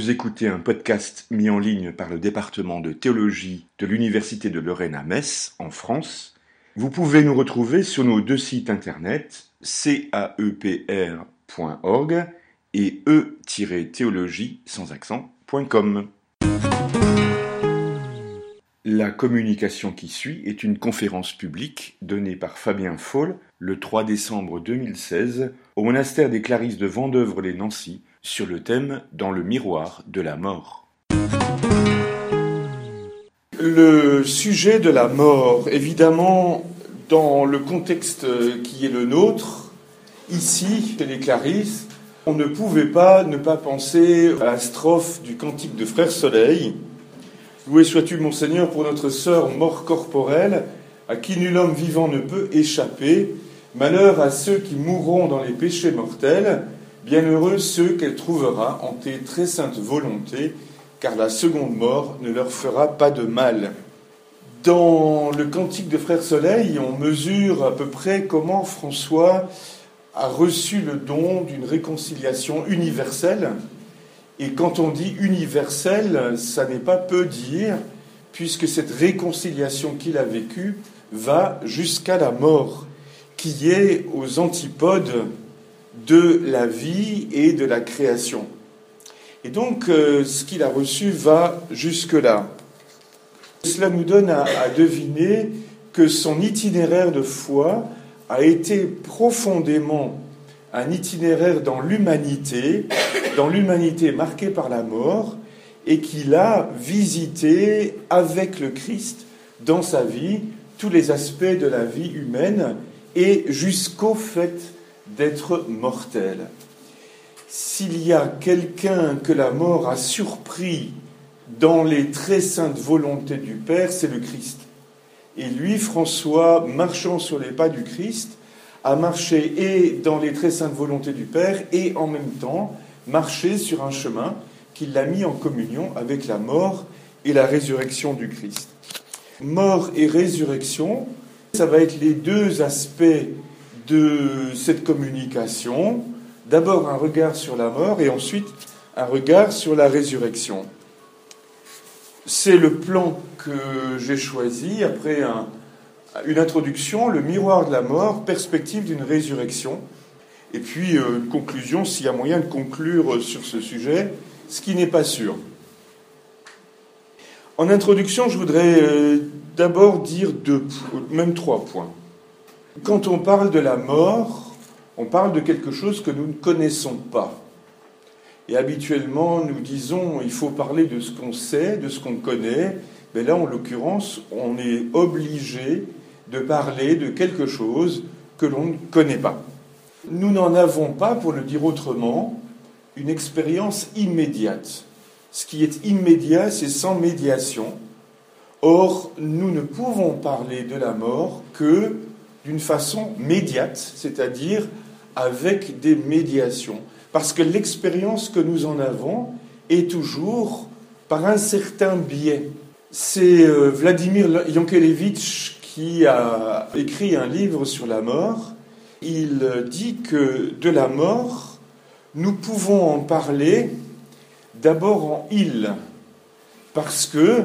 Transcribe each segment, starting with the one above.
Vous écoutez un podcast mis en ligne par le département de théologie de l'Université de Lorraine à Metz, en France. Vous pouvez nous retrouver sur nos deux sites internet caepr.org et e-théologie sans accent.com. La communication qui suit est une conférence publique donnée par Fabien Foll le 3 décembre 2016 au monastère des Clarisses de Vendeuvre-les-Nancy sur le thème Dans le miroir de la mort. Le sujet de la mort, évidemment, dans le contexte qui est le nôtre, ici, chez les Clarisses, on ne pouvait pas ne pas penser à la strophe du cantique de Frère Soleil. Loué sois-tu, mon Seigneur, pour notre sœur mort corporelle, à qui nul homme vivant ne peut échapper. Malheur à ceux qui mourront dans les péchés mortels, bienheureux ceux qu'elle trouvera en tes très saintes volontés, car la seconde mort ne leur fera pas de mal. Dans le cantique de Frère Soleil, on mesure à peu près comment François a reçu le don d'une réconciliation universelle. Et quand on dit universelle, ça n'est pas peu dire, puisque cette réconciliation qu'il a vécue va jusqu'à la mort, qui est aux antipodes de la vie et de la création. Et donc, euh, ce qu'il a reçu va jusque-là. Cela nous donne à, à deviner que son itinéraire de foi a été profondément un itinéraire dans l'humanité, dans l'humanité marquée par la mort, et qu'il a visité avec le Christ dans sa vie tous les aspects de la vie humaine et jusqu'au fait d'être mortel. S'il y a quelqu'un que la mort a surpris dans les très saintes volontés du Père, c'est le Christ. Et lui, François, marchant sur les pas du Christ, a marché et dans les très saintes volontés du Père et en même temps marché sur un chemin qui l'a mis en communion avec la mort et la résurrection du Christ. Mort et résurrection, ça va être les deux aspects de cette communication. D'abord un regard sur la mort et ensuite un regard sur la résurrection. C'est le plan que j'ai choisi après une introduction, le miroir de la mort, perspective d'une résurrection. Et puis euh, une conclusion, s'il y a moyen de conclure sur ce sujet, ce qui n'est pas sûr. En introduction, je voudrais euh, d'abord dire deux, même trois points. Quand on parle de la mort, on parle de quelque chose que nous ne connaissons pas. Et habituellement, nous disons, il faut parler de ce qu'on sait, de ce qu'on connaît. Mais là, en l'occurrence, on est obligé de parler de quelque chose que l'on ne connaît pas. Nous n'en avons pas, pour le dire autrement, une expérience immédiate. Ce qui est immédiat, c'est sans médiation. Or, nous ne pouvons parler de la mort que d'une façon médiate, c'est-à-dire avec des médiations. Parce que l'expérience que nous en avons est toujours par un certain biais. C'est euh, Vladimir Yankelevitch qui a écrit un livre sur la mort. Il dit que de la mort, nous pouvons en parler d'abord en il, parce que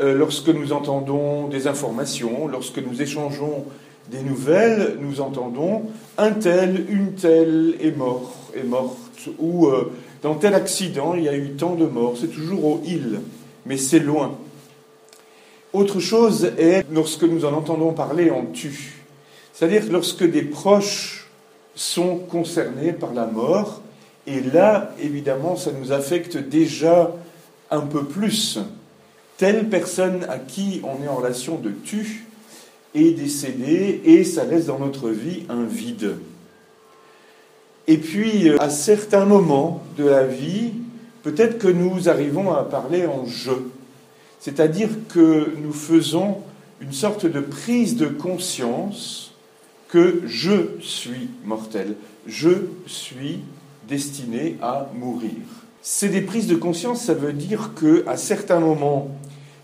euh, lorsque nous entendons des informations, lorsque nous échangeons des nouvelles, nous entendons un tel, une telle est mort, est morte, ou euh, dans tel accident, il y a eu tant de morts. C'est toujours au il, mais c'est loin. Autre chose est lorsque nous en entendons parler en tu, c'est-à-dire lorsque des proches sont concernés par la mort, et là, évidemment, ça nous affecte déjà un peu plus. Telle personne à qui on est en relation de tu est décédée et ça laisse dans notre vie un vide. Et puis, à certains moments de la vie, peut-être que nous arrivons à parler en je. C'est-à-dire que nous faisons une sorte de prise de conscience que je suis mortel, je suis destiné à mourir. C'est des prises de conscience, ça veut dire que à certains moments,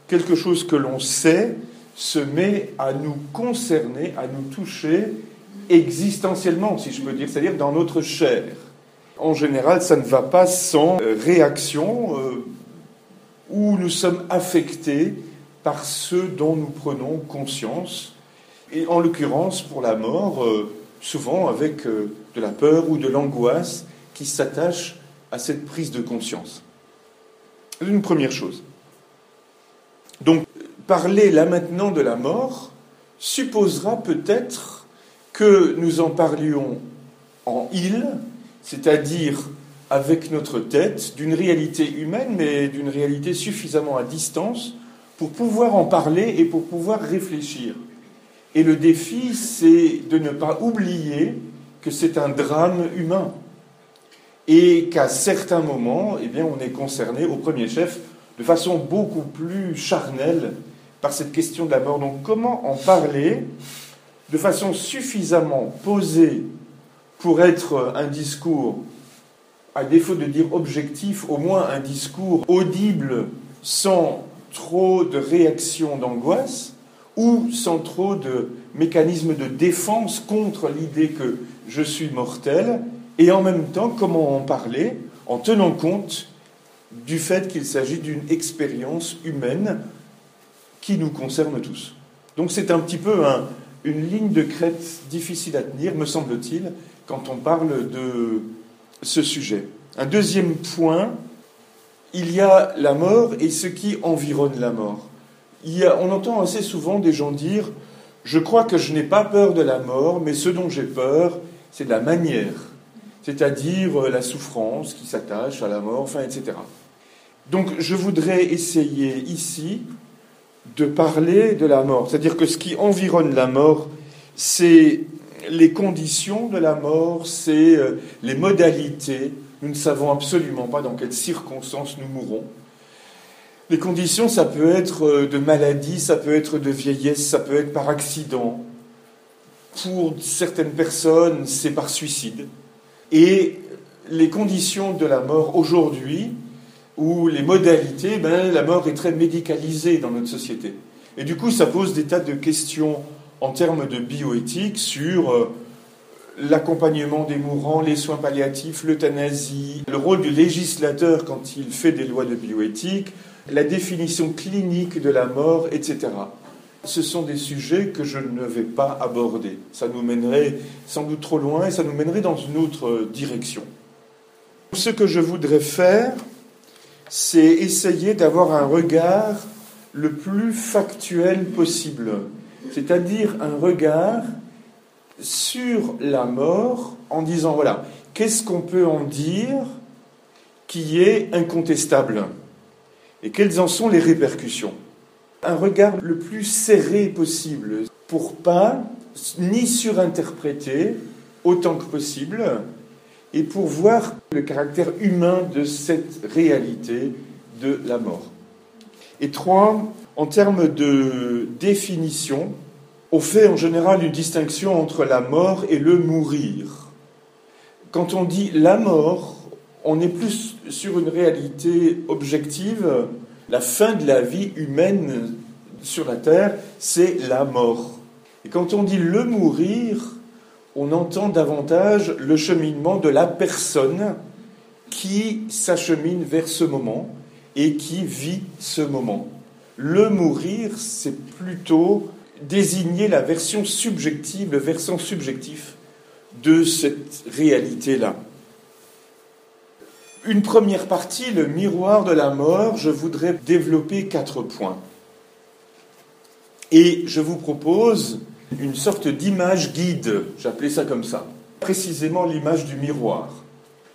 quelque chose que l'on sait se met à nous concerner, à nous toucher existentiellement, si je peux dire, c'est-à-dire dans notre chair. En général, ça ne va pas sans euh, réaction euh, où nous sommes affectés par ce dont nous prenons conscience. Et en l'occurrence, pour la mort, euh, souvent avec de la peur ou de l'angoisse qui s'attache à cette prise de conscience. C'est une première chose. Donc, parler là maintenant de la mort supposera peut-être que nous en parlions en il, c'est-à-dire avec notre tête, d'une réalité humaine, mais d'une réalité suffisamment à distance pour pouvoir en parler et pour pouvoir réfléchir. Et le défi, c'est de ne pas oublier que c'est un drame humain et qu'à certains moments, eh bien, on est concerné au premier chef de façon beaucoup plus charnelle par cette question de la mort. Donc comment en parler de façon suffisamment posée pour être un discours, à défaut de dire objectif, au moins un discours audible sans trop de réactions d'angoisse ou sans trop de mécanismes de défense contre l'idée que je suis mortel, et en même temps comment en parler en tenant compte du fait qu'il s'agit d'une expérience humaine qui nous concerne tous. Donc c'est un petit peu une ligne de crête difficile à tenir, me semble-t-il, quand on parle de ce sujet. Un deuxième point, il y a la mort et ce qui environne la mort. on entend assez souvent des gens dire Je crois que je n'ai pas peur de la mort, mais ce dont j'ai peur, c'est de la manière, c'est-à-dire la souffrance qui s'attache à la mort, enfin, etc. Donc je voudrais essayer ici de parler de la mort, c'est-à-dire que ce qui environne la mort, c'est les conditions de la mort, c'est euh, les modalités. Nous ne savons absolument pas dans quelles circonstances nous mourrons. Les conditions, ça peut être euh, de maladie, ça peut être de vieillesse, ça peut être par accident. Pour certaines personnes, c'est par suicide. Et les conditions de la mort aujourd'hui, où les modalités, ben, la mort est très médicalisée dans notre société. Et du coup, ça pose des tas de questions en termes de bioéthique sur euh, l'accompagnement des mourants, les soins palliatifs, l'euthanasie, le rôle du législateur quand il fait des lois de bioéthique, la définition clinique de la mort, etc. Ce sont des sujets que je ne vais pas aborder. Ça nous mènerait sans doute trop loin et ça nous mènerait dans une autre direction. Ce que je voudrais faire, c'est essayer d'avoir un regard le plus factuel possible, c'est-à-dire un regard sur la mort en disant, voilà, qu'est-ce qu'on peut en dire qui est incontestable et quelles en sont les répercussions? Un regard le plus serré possible pour pas ni surinterpréter autant que possible, et pour voir le caractère humain de cette réalité de la mort. Et trois, en termes de définition, on fait en général une distinction entre la mort et le mourir. Quand on dit la mort, on est plus sur une réalité objective. La fin de la vie humaine sur la Terre, c'est la mort. Et quand on dit le mourir, on entend davantage le cheminement de la personne qui s'achemine vers ce moment et qui vit ce moment. Le mourir, c'est plutôt désigner la version subjective, le versant subjectif de cette réalité-là. Une première partie, le miroir de la mort, je voudrais développer quatre points. Et je vous propose une sorte d'image guide, j'appelais ça comme ça, précisément l'image du miroir.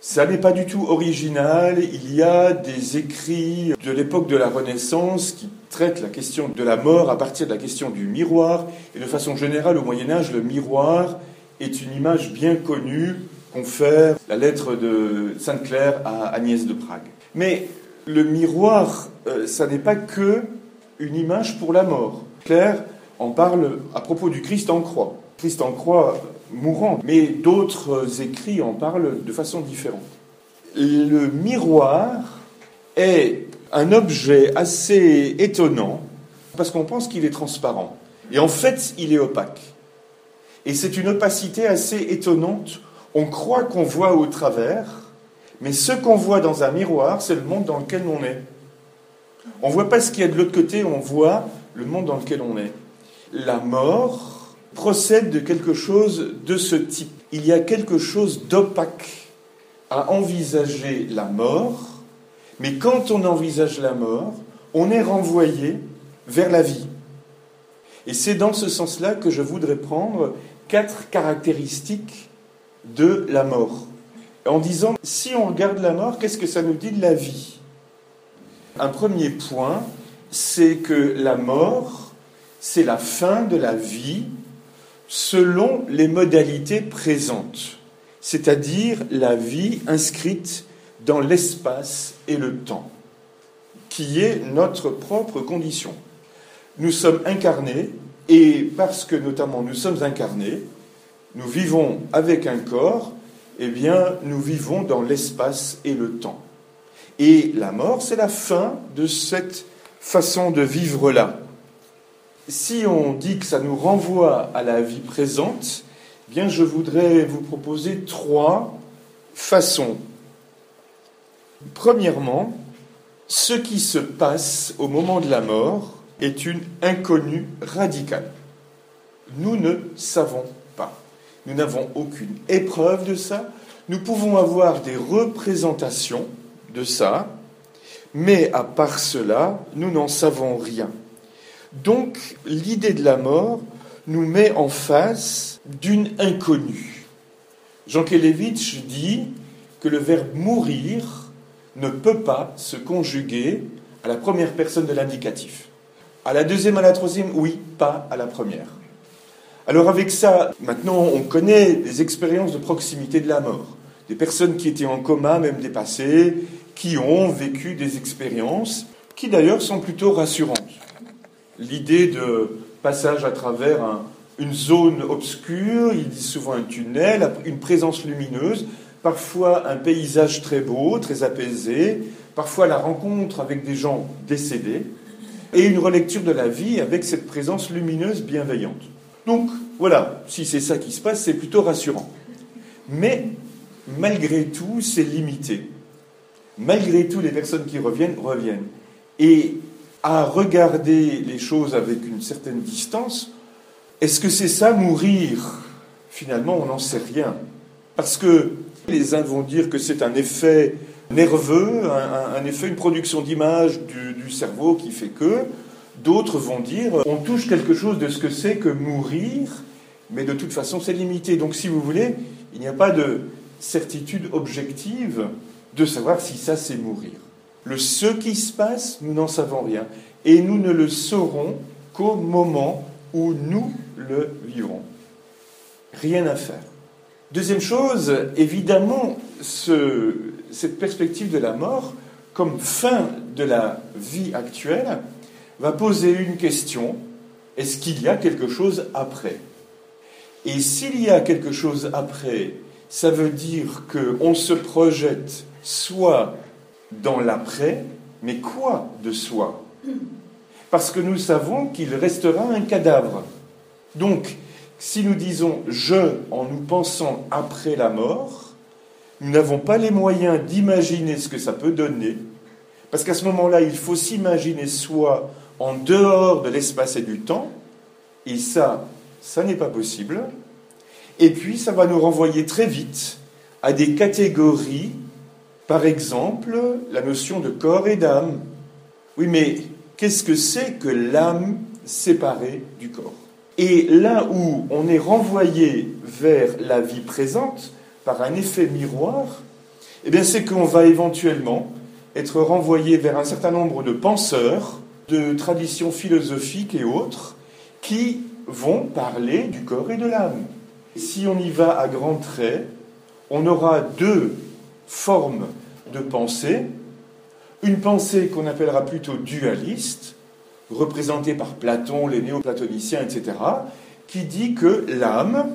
Ça n'est pas du tout original, il y a des écrits de l'époque de la Renaissance qui traitent la question de la mort à partir de la question du miroir, et de façon générale au Moyen Âge, le miroir est une image bien connue, confère la lettre de Sainte-Claire à Agnès de Prague. Mais le miroir, euh, ça n'est pas que une image pour la mort. Claire on parle à propos du Christ en croix. Christ en croix mourant, mais d'autres écrits en parlent de façon différente. Le miroir est un objet assez étonnant parce qu'on pense qu'il est transparent. Et en fait, il est opaque. Et c'est une opacité assez étonnante. On croit qu'on voit au travers, Mais ce qu'on voit dans un miroir, c'est le monde dans lequel on est. On ne voit pas ce qu'il y a de l'autre côté, on voit le monde dans lequel on est. La mort procède de quelque chose de ce type. Il y a quelque chose d'opaque à envisager la mort, mais quand on envisage la mort, on est renvoyé vers la vie. Et c'est dans ce sens-là que je voudrais prendre quatre caractéristiques de la mort. En disant, si on regarde la mort, qu'est-ce que ça nous dit de la vie? Un premier point, c'est que la mort, c'est la fin de la vie selon les modalités présentes, c'est-à-dire la vie inscrite dans l'espace et le temps, qui est notre propre condition. Nous sommes incarnés, et parce que notamment nous sommes incarnés, nous vivons avec un corps, eh bien nous vivons dans l'espace et le temps. Et la mort, c'est la fin de cette façon de vivre-là. Si on dit que ça nous renvoie à la vie présente, eh je voudrais vous proposer trois façons. Premièrement, ce qui se passe au moment de la mort est une inconnue radicale. Nous ne savons pas. Nous n'avons aucune épreuve de ça. Nous pouvons avoir des représentations de ça, mais à part cela, nous n'en savons rien. Donc l'idée de la mort nous met en face d'une inconnue. Jean Kelevitch dit que le verbe mourir ne peut pas se conjuguer à la première personne de l'indicatif. À la deuxième, à la troisième, oui, pas à la première. Alors avec ça, maintenant on connaît des expériences de proximité de la mort. Des personnes qui étaient en coma, même dépassées, qui ont vécu des expériences qui d'ailleurs sont plutôt rassurantes. L'idée de passage à travers une zone obscure, il dit souvent un tunnel, une présence lumineuse, parfois un paysage très beau, très apaisé, parfois la rencontre avec des gens décédés, et une relecture de la vie avec cette présence lumineuse bienveillante. Donc voilà, si c'est ça qui se passe, c'est plutôt rassurant. Mais malgré tout, c'est limité. Malgré tout, les personnes qui reviennent reviennent. Et à regarder les choses avec une certaine distance, est-ce que c'est ça mourir? Finalement, on n'en sait rien. Parce que les uns vont dire que c'est un effet nerveux, un, effet, une production d'image du, cerveau qui fait que. D'autres vont dire on touche quelque chose de ce que c'est que mourir, mais de toute façon c'est limité. Donc si vous voulez, il n'y a pas de certitude objective de savoir si ça c'est mourir. Le ce qui se passe, nous n'en savons rien. Et nous ne le saurons qu'au moment où nous le vivrons. Rien à faire. Deuxième chose, évidemment, cette perspective de la mort comme fin de la vie actuelle va poser une question, est-ce qu'il y a quelque chose après? Et s'il y a quelque chose après, ça veut dire qu'on se projette soit dans l'après, mais quoi de soi? Parce que nous savons qu'il restera un cadavre. Donc, si nous disons je en nous pensant après la mort, nous n'avons pas les moyens d'imaginer ce que ça peut donner, parce qu'à ce moment-là, il faut s'imaginer soi en dehors de l'espace et du temps, et ça, ça n'est pas possible. Et puis, ça va nous renvoyer très vite à des catégories, par exemple, la notion de corps et d'âme. Oui, mais qu'est-ce que c'est que l'âme séparée du corps? Et là où on est renvoyé vers la vie présente par un effet miroir, eh bien c'est qu'on va éventuellement être renvoyé vers un certain nombre de penseurs, de traditions philosophiques et autres, qui vont parler du corps et de l'âme. Si on y va à grands traits, on aura deux formes de pensée. Une pensée qu'on appellera plutôt dualiste, représenté par Platon, les néoplatoniciens, etc., qui dit que l'âme,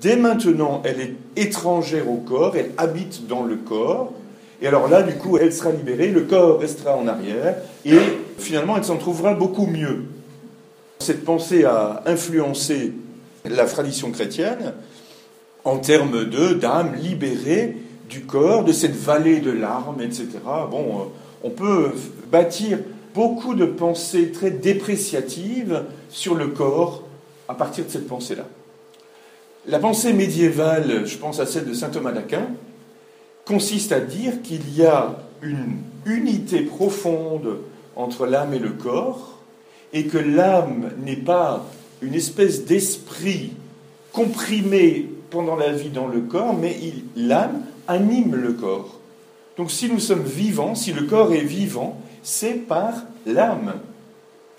dès maintenant, elle est étrangère au corps, elle habite dans le corps, et alors là, du coup, elle sera libérée, le corps restera en arrière, et finalement, elle s'en trouvera beaucoup mieux. Cette pensée a influencé la tradition chrétienne en termes de d'âme libérée du corps, de cette vallée de larmes, etc. Bon, euh, on peut bâtir beaucoup de pensées très dépréciatives sur le corps à partir de cette pensée-là. La pensée médiévale, je pense à celle de saint Thomas d'Aquin, consiste à dire qu'il y a une unité profonde entre l'âme et le corps, et que l'âme n'est pas une espèce d'esprit comprimé pendant la vie dans le corps, mais l'âme anime le corps. Donc si nous sommes vivants, si le corps est vivant, c'est par l'âme.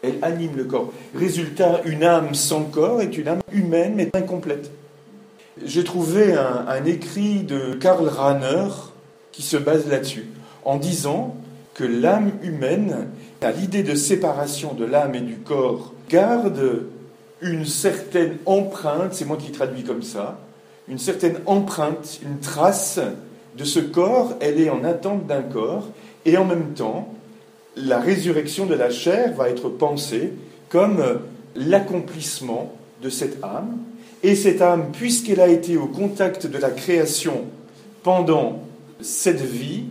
Elle anime le corps. Résultat, une âme sans corps est une âme humaine mais incomplète. J'ai trouvé un, écrit de Karl Rahner qui se base là-dessus, en disant que l'âme humaine, à l'idée de séparation de l'âme et du corps, garde une certaine empreinte, c'est moi qui traduis comme ça, une certaine empreinte, une trace de ce corps, elle est en attente d'un corps, et en même temps, la résurrection de la chair va être pensée comme l'accomplissement de cette âme, et cette âme, puisqu'elle a été au contact de la création pendant cette vie,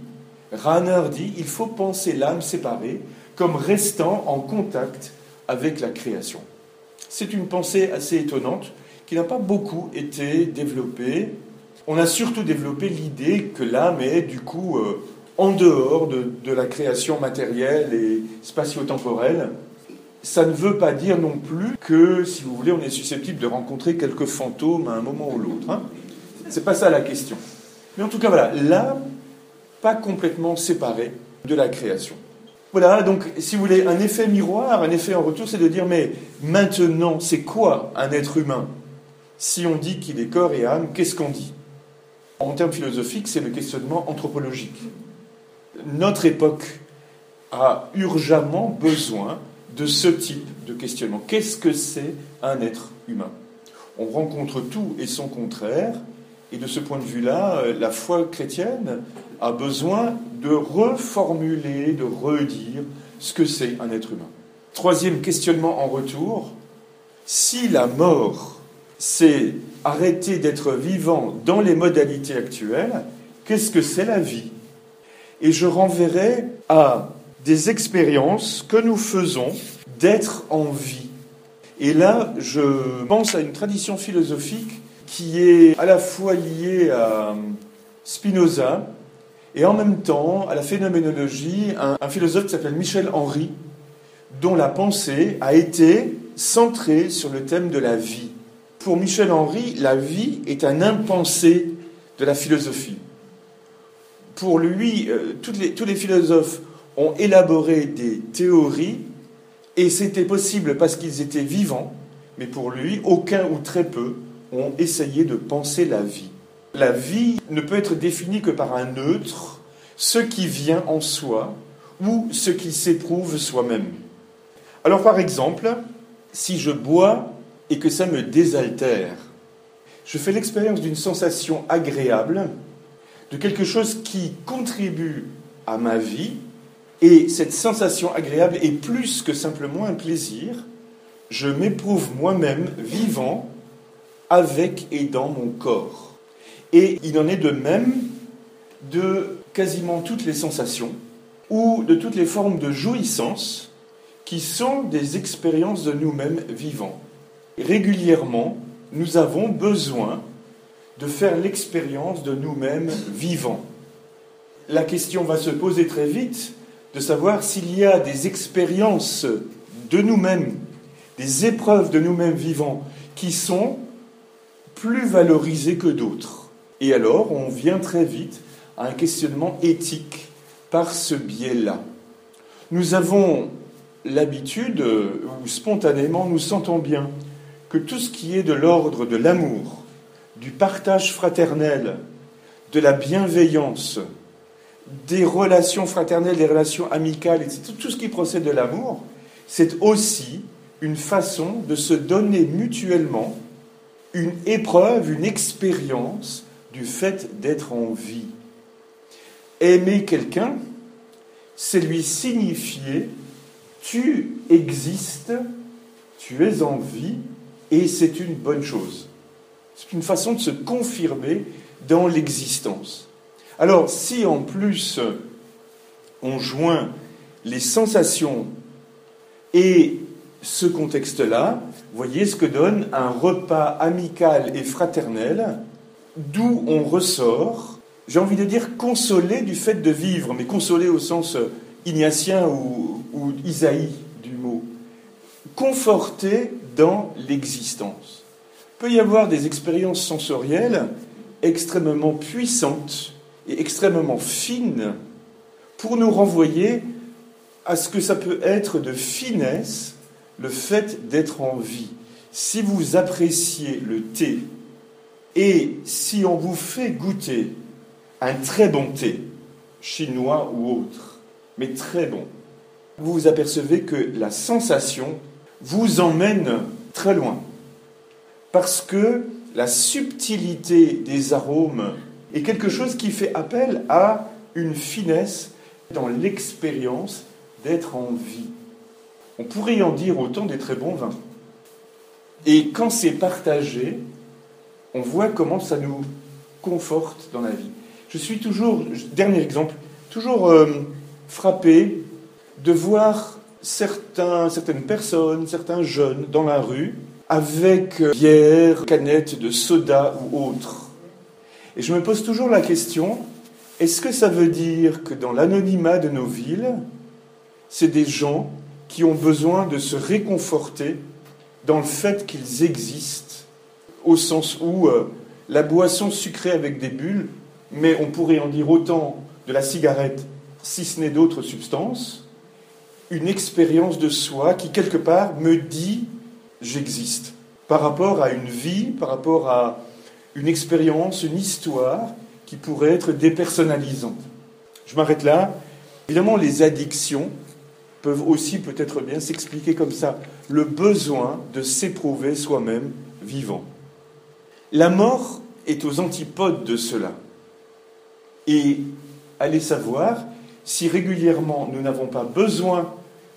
Rahner dit, il faut penser l'âme séparée comme restant en contact avec la création. C'est une pensée assez étonnante qui n'a pas beaucoup été développée. On a surtout développé l'idée que l'âme est du coup euh, en dehors de, de, la création matérielle et spatio-temporelle. Ça ne veut pas dire non plus que, si vous voulez, on est susceptible de rencontrer quelques fantômes à un moment ou l'autre. Hein. C'est pas ça la question. Mais en tout cas, voilà, l'âme, pas complètement séparée de la création. Voilà, donc si vous voulez, un effet miroir, un effet en retour, c'est de dire, mais maintenant, c'est quoi un être humain? Si on dit qu'il est corps et âme, qu'est-ce qu'on dit? En termes philosophiques, c'est le questionnement anthropologique. Notre époque a urgemment besoin de ce type de questionnement. Qu'est-ce que c'est un être humain? On rencontre tout et son contraire, et de ce point de vue-là, la foi chrétienne a besoin de reformuler, de redire ce que c'est un être humain. Troisième questionnement en retour, si la mort, c'est arrêter d'être vivant dans les modalités actuelles, qu'est-ce que c'est la vie? Et je renverrai à des expériences que nous faisons d'être en vie. Et là, je pense à une tradition philosophique qui est à la fois liée à Spinoza, et en même temps, à la phénoménologie, un, philosophe qui s'appelle Michel Henry, dont la pensée a été centrée sur le thème de la vie. Pour Michel Henry, la vie est un impensé de la philosophie. Pour lui, euh, tous les philosophes ont élaboré des théories, et c'était possible parce qu'ils étaient vivants, mais pour lui, aucun ou très peu ont essayé de penser la vie. La vie ne peut être définie que par un neutre, ce qui vient en soi ou ce qui s'éprouve soi-même. Alors par exemple, si je bois et que ça me désaltère, je fais l'expérience d'une sensation agréable, de quelque chose qui contribue à ma vie, et cette sensation agréable est plus que simplement un plaisir, je m'éprouve moi-même vivant avec et dans mon corps. Et il en est de même de quasiment toutes les sensations ou de toutes les formes de jouissance qui sont des expériences de nous-mêmes vivants. Régulièrement, nous avons besoin de faire l'expérience de nous-mêmes vivants. La question va se poser très vite de savoir s'il y a des expériences de nous-mêmes, des épreuves de nous-mêmes vivants qui sont plus valorisées que d'autres. Et alors, on vient très vite à un questionnement éthique par ce biais-là. Nous avons l'habitude, ou spontanément, nous sentons bien que tout ce qui est de l'ordre de l'amour, du partage fraternel, de la bienveillance, des relations fraternelles, des relations amicales, etc., tout ce qui procède de l'amour, c'est aussi une façon de se donner mutuellement une épreuve, une expérience du fait d'être en vie. Aimer quelqu'un, c'est lui signifier tu existes, tu es en vie, et c'est une bonne chose. C'est une façon de se confirmer dans l'existence. Alors, si en plus on joint les sensations et ce contexte-là, voyez ce que donne un repas amical et fraternel, d'où on ressort, j'ai envie de dire consolé du fait de vivre, mais consolé au sens ignatien ou, ou Isaïe du mot, conforté dans l'existence. Peut y avoir des expériences sensorielles extrêmement puissantes et extrêmement fines pour nous renvoyer à ce que ça peut être de finesse le fait d'être en vie. Si vous appréciez le thé et si on vous fait goûter un très bon thé, chinois ou autre, mais très bon, vous vous apercevez que la sensation vous emmène très loin. Parce que la subtilité des arômes est quelque chose qui fait appel à une finesse dans l'expérience d'être en vie. On pourrait en dire autant des très bons vins. Et quand c'est partagé, on voit comment ça nous conforte dans la vie. Je suis toujours, dernier exemple, toujours euh, frappé de voir certains, certaines personnes, certains jeunes dans la rue avec euh, bière, canette de soda ou autre. Et je me pose toujours la question, est-ce que ça veut dire que dans l'anonymat de nos villes, c'est des gens qui ont besoin de se réconforter dans le fait qu'ils existent, au sens où euh, la boisson sucrée avec des bulles, mais on pourrait en dire autant de la cigarette, si ce n'est d'autres substances, une expérience de soi qui, quelque part, me dit j'existe, par rapport à une vie, par rapport à une expérience, une histoire qui pourrait être dépersonnalisante. Je m'arrête là. Évidemment, les addictions peuvent aussi peut-être bien s'expliquer comme ça. Le besoin de s'éprouver soi-même vivant. La mort est aux antipodes de cela. Et allez savoir si régulièrement nous n'avons pas besoin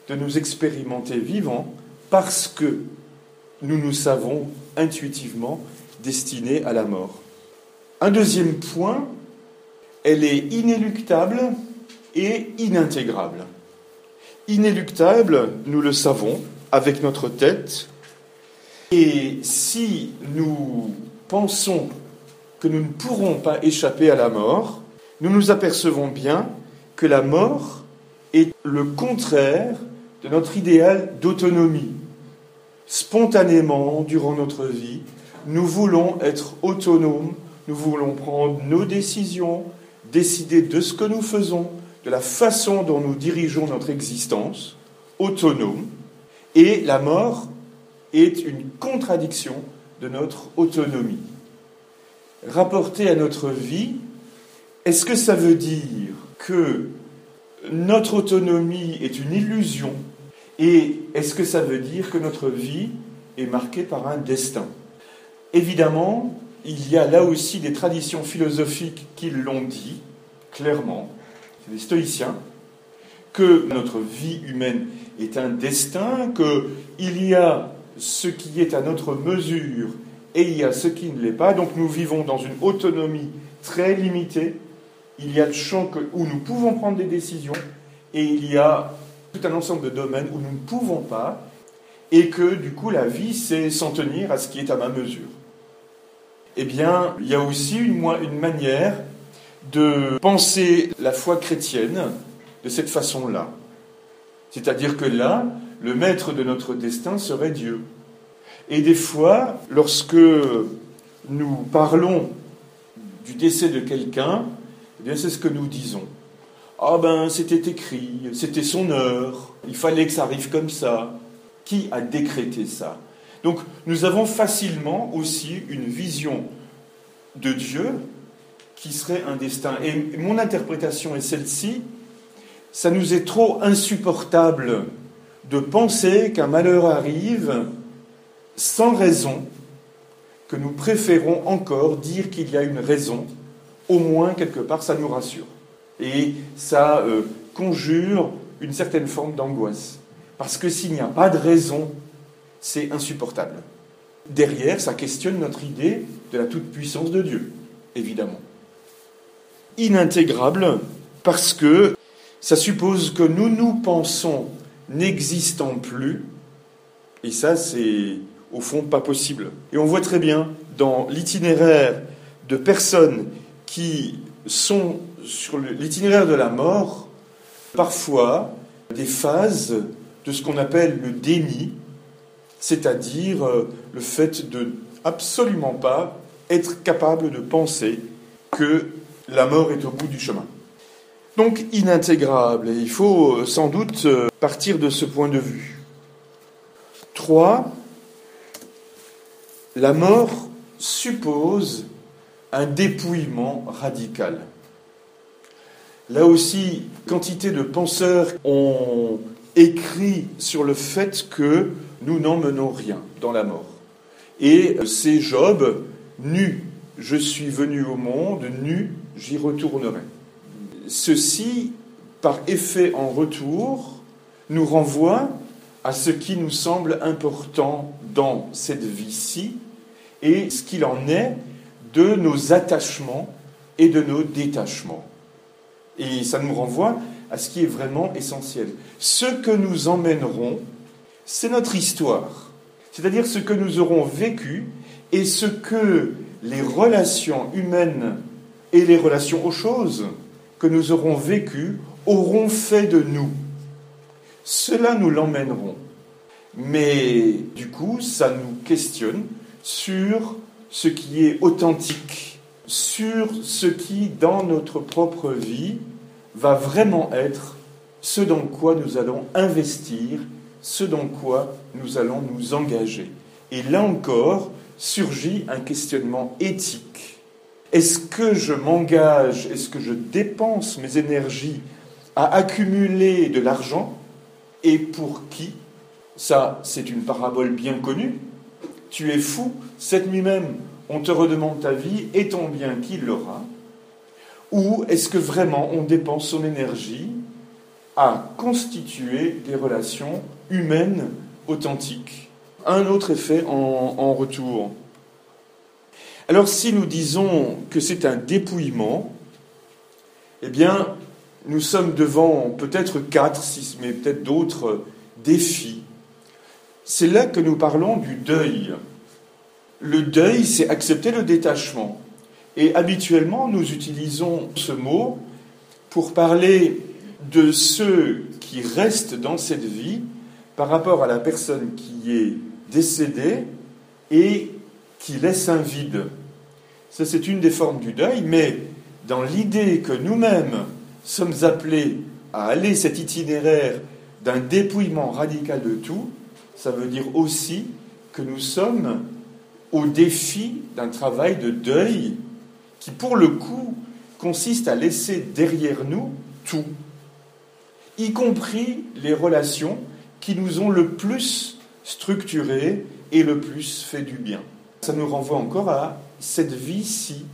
de nous expérimenter vivants parce que nous nous savons intuitivement destinés à la mort. Un deuxième point, elle est inéluctable et inintégrable. Inéluctable, nous le savons, avec notre tête, et si nous pensons que nous ne pourrons pas échapper à la mort, nous nous apercevons bien que la mort est le contraire de notre idéal d'autonomie. Spontanément, durant notre vie, nous voulons être autonomes, nous voulons prendre nos décisions, décider de ce que nous faisons, de la façon dont nous dirigeons notre existence, autonome, et la mort est une contradiction de notre autonomie. Rapporté à notre vie, est-ce que ça veut dire que notre autonomie est une illusion et est-ce que ça veut dire que notre vie est marquée par un destin? Évidemment, il y a là aussi des traditions philosophiques qui l'ont dit clairement, c'est les stoïciens, que notre vie humaine est un destin, qu'il y a ce qui est à notre mesure et il y a ce qui ne l'est pas. Donc nous vivons dans une autonomie très limitée. Il y a le champ où nous pouvons prendre des décisions et il y a tout un ensemble de domaines où nous ne pouvons pas et que du coup la vie c'est s'en tenir à ce qui est à ma mesure. Eh bien, il y a aussi une, manière de penser la foi chrétienne de cette façon-là. C'est-à-dire que là, le maître de notre destin serait Dieu. Et des fois, lorsque nous parlons du décès de quelqu'un, eh bien c'est ce que nous disons. Ah ben c'était écrit, c'était son heure, il fallait que ça arrive comme ça. Qui a décrété ça? Donc nous avons facilement aussi une vision de Dieu qui serait un destin. Et mon interprétation est celle-ci, ça nous est trop insupportable de penser qu'un malheur arrive sans raison, que nous préférons encore dire qu'il y a une raison, au moins quelque part ça nous rassure. Et ça euh, conjure une certaine forme d'angoisse. Parce que s'il n'y a pas de raison, c'est insupportable. Derrière, ça questionne notre idée de la toute-puissance de Dieu, évidemment. inintégrable parce que ça suppose que nous nous pensons n'existant plus, et ça c'est au fond pas possible. Et on voit très bien dans l'itinéraire de personnes qui sont sur l'itinéraire de la mort, parfois des phases de ce qu'on appelle le déni, c'est-à-dire euh, le fait de absolument pas être capable de penser que la mort est au bout du chemin. Donc inintégrable, et il faut euh, sans doute euh, partir de ce point de vue. Trois, la mort suppose un dépouillement radical. Là aussi, quantité de penseurs ont écrit sur le fait que nous n'emmenons rien dans la mort. Et c'est Job, nu, je suis venu au monde, nu, j'y retournerai. Ceci, par effet en retour, nous renvoie à ce qui nous semble important dans cette vie-ci et ce qu'il en est de nos attachements et de nos détachements. Et ça nous renvoie à ce qui est vraiment essentiel. Ce que nous emmènerons, c'est notre histoire, c'est-à-dire ce que nous aurons vécu et ce que les relations humaines et les relations aux choses que nous aurons vécues auront fait de nous. Cela nous l'emmènerons. Mais du coup, ça nous questionne sur ce qui est authentique, sur ce qui, dans notre propre vie, va vraiment être ce dans quoi nous allons investir, ce dans quoi nous allons nous engager. Et là encore surgit un questionnement éthique. Est-ce que je m'engage, est-ce que je dépense mes énergies à accumuler de l'argent Et pour qui? Ça, c'est une parabole bien connue. Tu es fou, cette nuit même, on te redemande ta vie, et ton bien qui l'aura ou est-ce que vraiment on dépense son énergie à constituer des relations humaines authentiques? Un autre effet en, retour. Alors si nous disons que c'est un dépouillement, eh bien, nous sommes devant peut-être quatre, six, mais peut-être d'autres défis. C'est là que nous parlons du deuil. Le deuil, c'est accepter le détachement. Et habituellement, nous utilisons ce mot pour parler de ceux qui restent dans cette vie par rapport à la personne qui est décédée et qui laisse un vide. Ça, c'est une des formes du deuil, mais dans l'idée que nous-mêmes sommes appelés à aller cet itinéraire d'un dépouillement radical de tout, ça veut dire aussi que nous sommes au défi d'un travail de deuil qui pour le coup consiste à laisser derrière nous tout, y compris les relations qui nous ont le plus structurés et le plus fait du bien. Ça nous renvoie encore à cette vie-ci.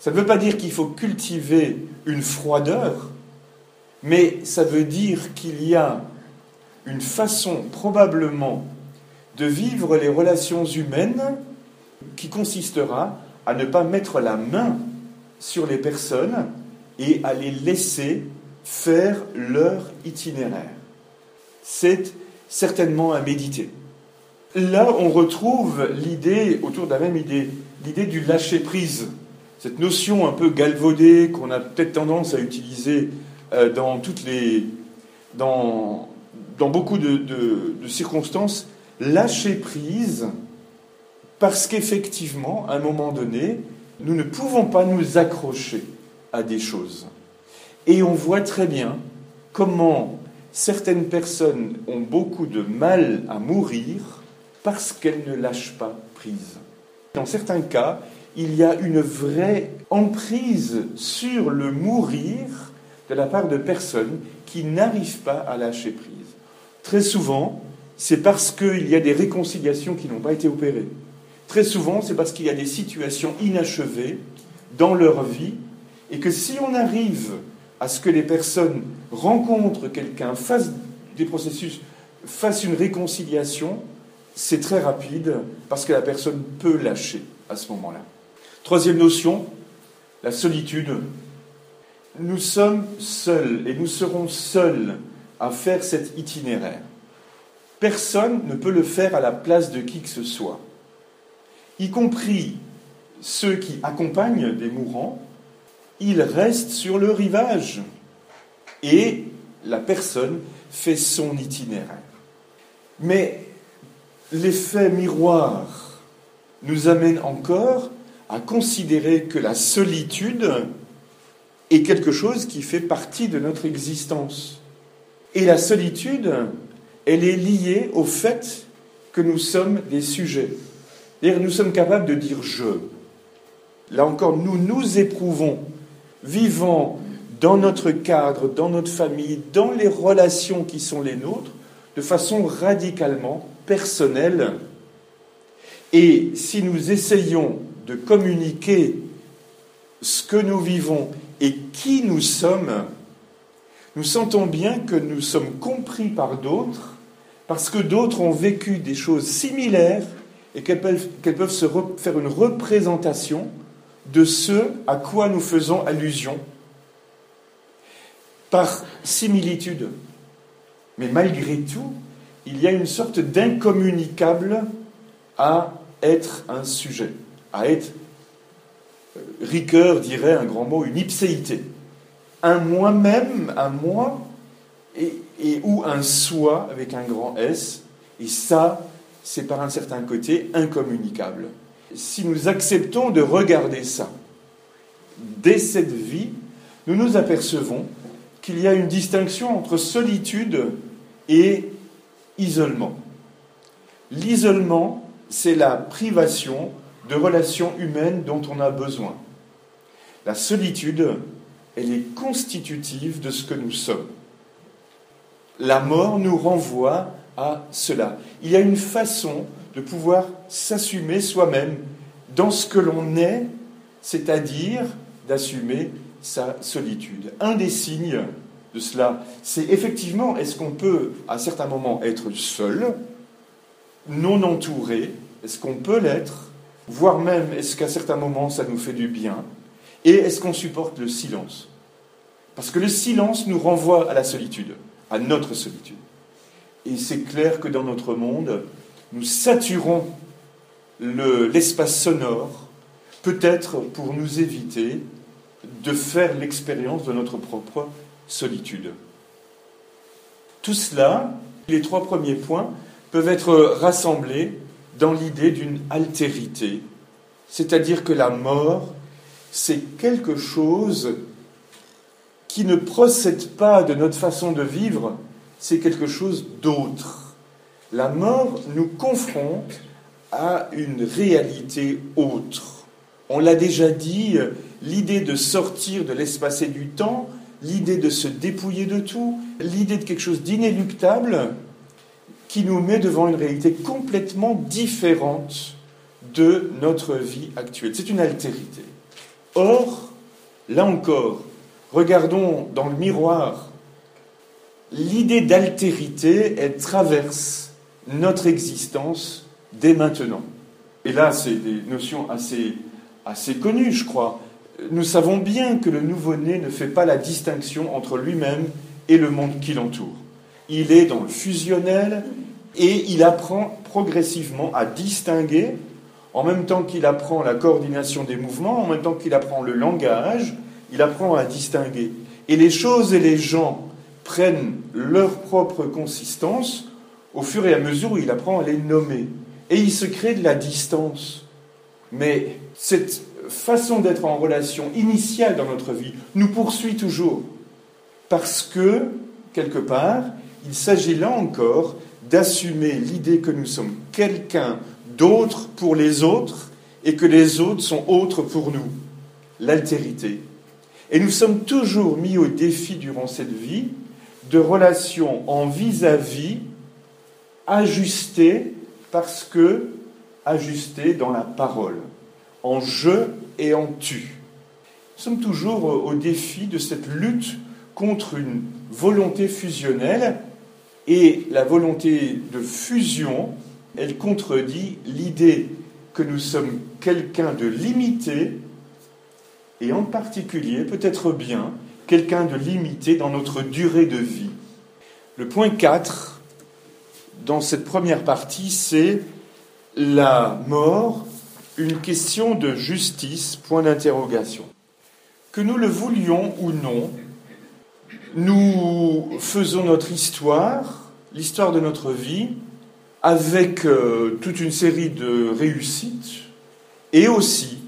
Ça ne veut pas dire qu'il faut cultiver une froideur, mais ça veut dire qu'il y a une façon probablement de vivre les relations humaines qui consistera à ne pas mettre la main sur les personnes et à les laisser faire leur itinéraire. C'est certainement à méditer. Là, on retrouve l'idée, autour de la même idée, l'idée du lâcher-prise. Cette notion un peu galvaudée qu'on a peut-être tendance à utiliser euh, dans, toutes les, dans, dans beaucoup de, de circonstances, lâcher-prise, parce qu'effectivement, à un moment donné, nous ne pouvons pas nous accrocher à des choses. Et on voit très bien comment certaines personnes ont beaucoup de mal à mourir parce qu'elles ne lâchent pas prise. Dans certains cas, il y a une vraie emprise sur le mourir de la part de personnes qui n'arrivent pas à lâcher prise. Très souvent, c'est parce qu'il y a des réconciliations qui n'ont pas été opérées. Très souvent, c'est parce qu'il y a des situations inachevées dans leur vie et que si on arrive à ce que les personnes rencontrent quelqu'un, fassent des processus, fassent une réconciliation, c'est très rapide parce que la personne peut lâcher à ce moment-là. Troisième notion, la solitude. nous sommes seuls et nous serons seuls à faire cet itinéraire. Personne ne peut le faire à la place de qui que ce soit, y compris ceux qui accompagnent des mourants, ils restent sur le rivage et la personne fait son itinéraire. Mais l'effet miroir nous amène encore à considérer que la solitude est quelque chose qui fait partie de notre existence. Et la solitude, elle est liée au fait que nous sommes des sujets. C'est-à-dire nous sommes capables de dire je. Là encore, nous nous éprouvons, vivant dans notre cadre, dans notre famille, dans les relations qui sont les nôtres, de façon radicalement personnelle. Et si nous essayons de communiquer ce que nous vivons et qui nous sommes, nous sentons bien que nous sommes compris par d'autres, parce que d'autres ont vécu des choses similaires et qu'elles peuvent, se faire une représentation de ce à quoi nous faisons allusion par similitude. Mais malgré tout, il y a une sorte d'incommunicable à être un sujet, à être, euh, Ricoeur dirait un grand mot, une ipséité. Un moi-même, un moi, et, et, ou un soi avec un grand S, et ça, c'est par un certain côté incommunicable. Si nous acceptons de regarder ça, dès cette vie, nous nous apercevons qu'il y a une distinction entre solitude et isolement. L'isolement, c'est la privation de relations humaines dont on a besoin. La solitude, elle est constitutive de ce que nous sommes. La mort nous renvoie à cela. Il y a une façon de pouvoir s'assumer soi-même dans ce que l'on est, c'est-à-dire d'assumer sa solitude. Un des signes de cela, c'est effectivement, est-ce qu'on peut à certains moments être seul, non entouré, est-ce qu'on peut l'être, voire même est-ce qu'à certains moments ça nous fait du bien, et est-ce qu'on supporte le silence? Parce que le silence nous renvoie à la solitude, à notre solitude. Et c'est clair que dans notre monde, nous saturons l'espace sonore, peut-être pour nous éviter de faire l'expérience de notre propre solitude. Tout cela, les trois premiers points, peuvent être rassemblés dans l'idée d'une altérité, c'est-à-dire que la mort, c'est quelque chose qui ne procède pas de notre façon de vivre, c'est quelque chose d'autre. La mort nous confronte à une réalité autre. On l'a déjà dit, l'idée de sortir de l'espace et du temps, l'idée de se dépouiller de tout, l'idée de quelque chose d'inéluctable qui nous met devant une réalité complètement différente de notre vie actuelle. C'est une altérité. Or, là encore, regardons dans le miroir l'idée d'altérité, elle traverse notre existence dès maintenant. Et là, c'est des notions assez, assez connues, je crois. Nous savons bien que le nouveau-né ne fait pas la distinction entre lui-même et le monde qui l'entoure. Il est dans le fusionnel et il apprend progressivement à distinguer, en même temps qu'il apprend la coordination des mouvements, en même temps qu'il apprend le langage, il apprend à distinguer. Et les choses et les gens prennent leur propre consistance au fur et à mesure où il apprend à les nommer. Et il se crée de la distance. Mais cette façon d'être en relation initiale dans notre vie nous poursuit toujours. Parce que, quelque part, il s'agit là encore d'assumer l'idée que nous sommes quelqu'un d'autre pour les autres et que les autres sont autres pour nous. L'altérité. Et nous sommes toujours mis au défi durant cette vie de relations en vis-à-vis ajustées parce que ajustées dans la parole, en je et en tu. Nous sommes toujours au défi de cette lutte contre une volonté fusionnelle et la volonté de fusion, elle contredit l'idée que nous sommes quelqu'un de limité et en particulier, peut-être bien, quelqu'un de limité dans notre durée de vie. Le point 4 dans cette première partie, c'est la mort, une question de justice, point d'interrogation. Que nous le voulions ou non, nous faisons notre histoire, l'histoire de notre vie, avec euh, toute une série de réussites et aussi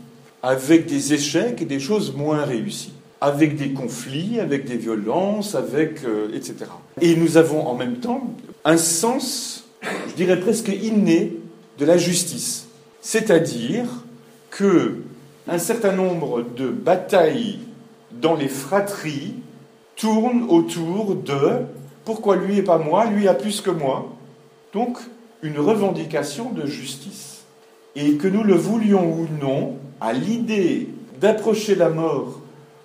avec des échecs et des choses moins réussies, avec des conflits, avec des violences, avec euh, etc. Et nous avons en même temps un sens, je dirais presque inné, de la justice, c'est-à-dire que un certain nombre de batailles dans les fratries tournent autour de pourquoi lui et pas moi, lui a plus que moi. Donc une revendication de justice. Et que nous le voulions ou non, à l'idée d'approcher la mort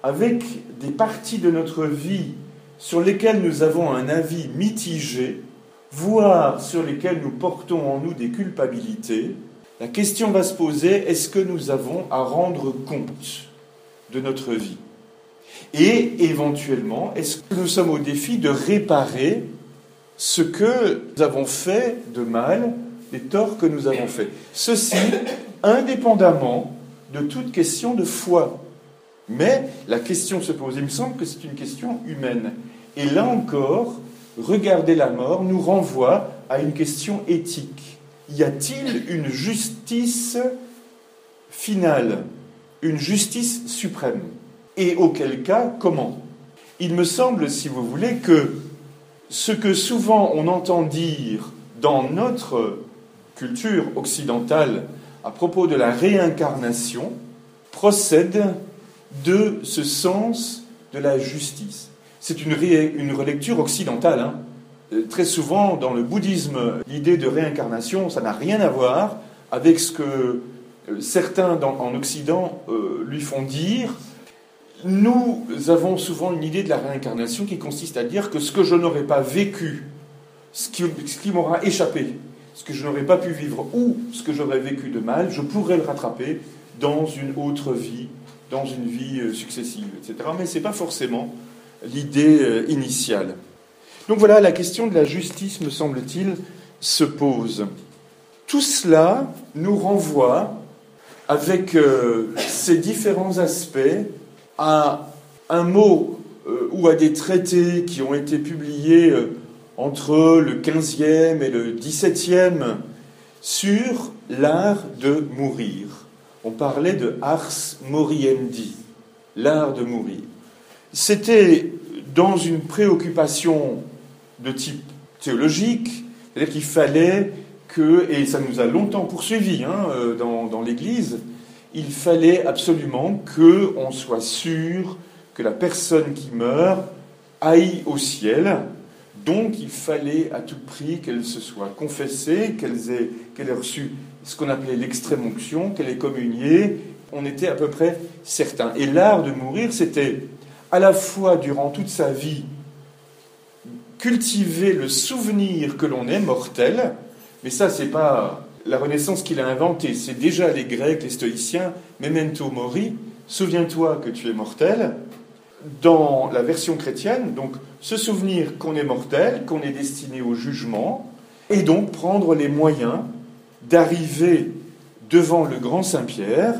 avec des parties de notre vie sur lesquelles nous avons un avis mitigé, voire sur lesquelles nous portons en nous des culpabilités, la question va se poser, est-ce que nous avons à rendre compte de notre vie? Et éventuellement, est-ce que nous sommes au défi de réparer ce que nous avons fait de mal, les torts que nous avons faits? Ceci indépendamment de toute question de foi. Mais la question se pose, il me semble que c'est une question humaine. Et là encore, regarder la mort nous renvoie à une question éthique. Y a-t-il une justice finale, une justice suprême? Et auquel cas, comment? Il me semble, si vous voulez, que ce que souvent on entend dire dans notre culture occidentale à propos de la réincarnation procède de ce sens de la justice. C'est une, une, relecture occidentale. Hein. Euh, très souvent, dans le bouddhisme, l'idée de réincarnation, ça n'a rien à voir avec ce que euh, certains en Occident euh, lui font dire nous avons souvent une idée de la réincarnation qui consiste à dire que ce que je n'aurais pas vécu, ce qui, m'aura échappé, ce que je n'aurais pas pu vivre ou ce que j'aurais vécu de mal, je pourrais le rattraper dans une autre vie, dans une vie euh, successive, etc. Mais ce n'est pas forcément l'idée euh, initiale. Donc voilà, la question de la justice, me semble-t-il, se pose. Tout cela nous renvoie, avec euh, ces différents aspects, à un mot euh, ou à des traités qui ont été publiés entre le 15e et le 17e sur l'art de mourir. On parlait de ars moriendi, l'art de mourir. C'était dans une préoccupation de type théologique, c'est-à-dire qu'il fallait que, et ça nous a longtemps poursuivi hein, euh, dans, l'Église, il fallait absolument qu'on soit sûr que la personne qui meurt aille au ciel. Donc il fallait à tout prix qu'elle se soit confessée, qu'elle ait, qu'elle ait reçu ce qu'on appelait l'extrême onction, qu'elle ait communié. On était à peu près certain. Et l'art de mourir, c'était à la fois durant toute sa vie cultiver le souvenir que l'on est mortel, mais ça c'est pas la Renaissance qu'il a inventée, c'est déjà les Grecs, les stoïciens, memento mori, souviens-toi que tu es mortel. Dans la version chrétienne, donc se souvenir qu'on est mortel, qu'on est destiné au jugement, et donc prendre les moyens d'arriver devant le grand Saint-Pierre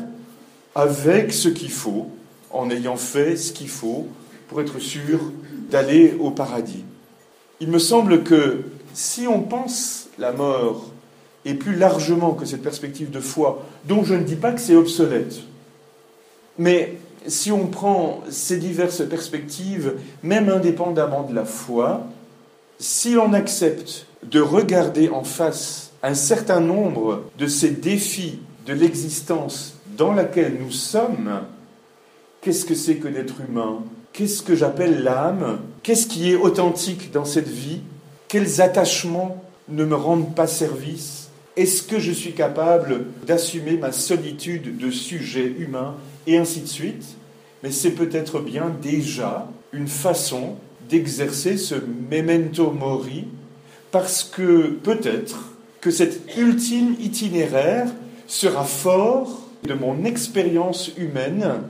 avec ce qu'il faut, en ayant fait ce qu'il faut pour être sûr d'aller au paradis. Il me semble que si on pense la mort et plus largement que cette perspective de foi, dont je ne dis pas que c'est obsolète, mais si on prend ces diverses perspectives, même indépendamment de la foi, si l'on accepte de regarder en face un certain nombre de ces défis de l'existence dans laquelle nous sommes, qu'est-ce que c'est que d'être humain? Qu'est-ce que j'appelle l'âme? Qu'est-ce qui est authentique dans cette vie? Quels attachements ne me rendent pas service? Est-ce que je suis capable d'assumer ma solitude de sujet humain? Et ainsi de suite. Mais c'est peut-être bien déjà une façon d'exercer ce memento mori parce que peut-être que cet ultime itinéraire sera fort de mon expérience humaine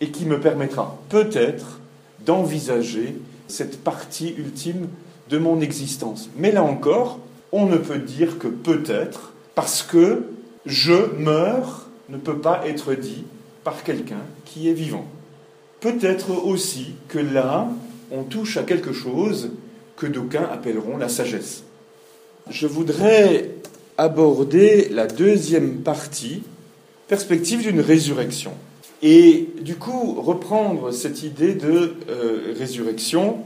et qui me permettra peut-être d'envisager cette partie ultime de mon existence. Mais là encore, on ne peut dire que peut-être, parce que je meurs ne peut pas être dit par quelqu'un qui est vivant. Peut-être aussi que là, on touche à quelque chose que d'aucuns appelleront la sagesse. Je voudrais aborder la deuxième partie, perspective d'une résurrection. Et du coup, reprendre cette idée de euh, résurrection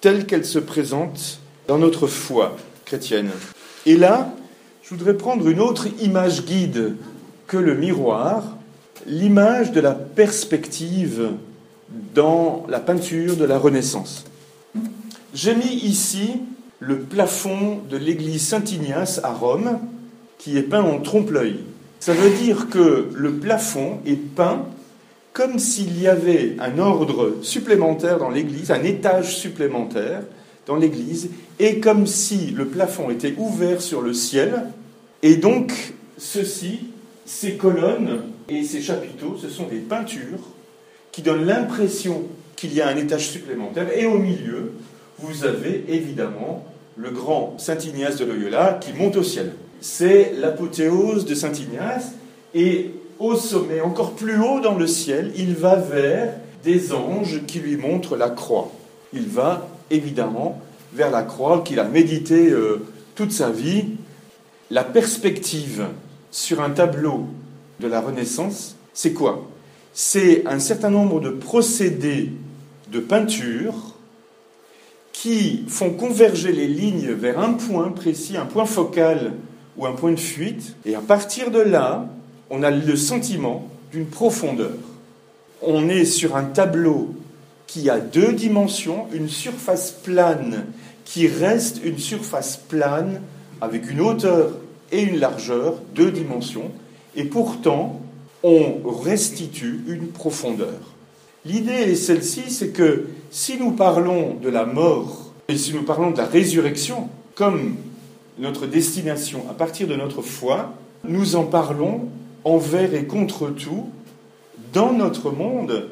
telle qu'elle se présente dans notre foi chrétienne. Et là, je voudrais prendre une autre image guide que le miroir, l'image de la perspective dans la peinture de la Renaissance. J'ai mis ici le plafond de l'église Saint-Ignace à Rome, qui est peint en trompe-l'œil. Ça veut dire que le plafond est peint comme s'il y avait un ordre supplémentaire dans l'église, un étage supplémentaire dans l'église, et comme si le plafond était ouvert sur le ciel, et donc ceci, ces colonnes et ces chapiteaux, ce sont des peintures qui donnent l'impression qu'il y a un étage supplémentaire, et au milieu, vous avez évidemment le grand Saint Ignace de Loyola qui monte au ciel. C'est l'apothéose de Saint Ignace, et au sommet, encore plus haut dans le ciel, il va vers des anges qui lui montrent la croix. Il va évidemment vers la croix qu'il a médité euh, toute sa vie. La perspective sur un tableau de la Renaissance, c'est quoi? C'est un certain nombre de procédés de peinture qui font converger les lignes vers un point précis, un point focal ou un point de fuite, et à partir de là, on a le sentiment d'une profondeur. On est sur un tableau qui a deux dimensions, une surface plane qui reste une surface plane avec une hauteur et une largeur, deux dimensions, et pourtant on restitue une profondeur. L'idée est celle-ci, c'est que si nous parlons de la mort et si nous parlons de la résurrection comme notre destination à partir de notre foi, nous en parlons envers et contre tout dans notre monde,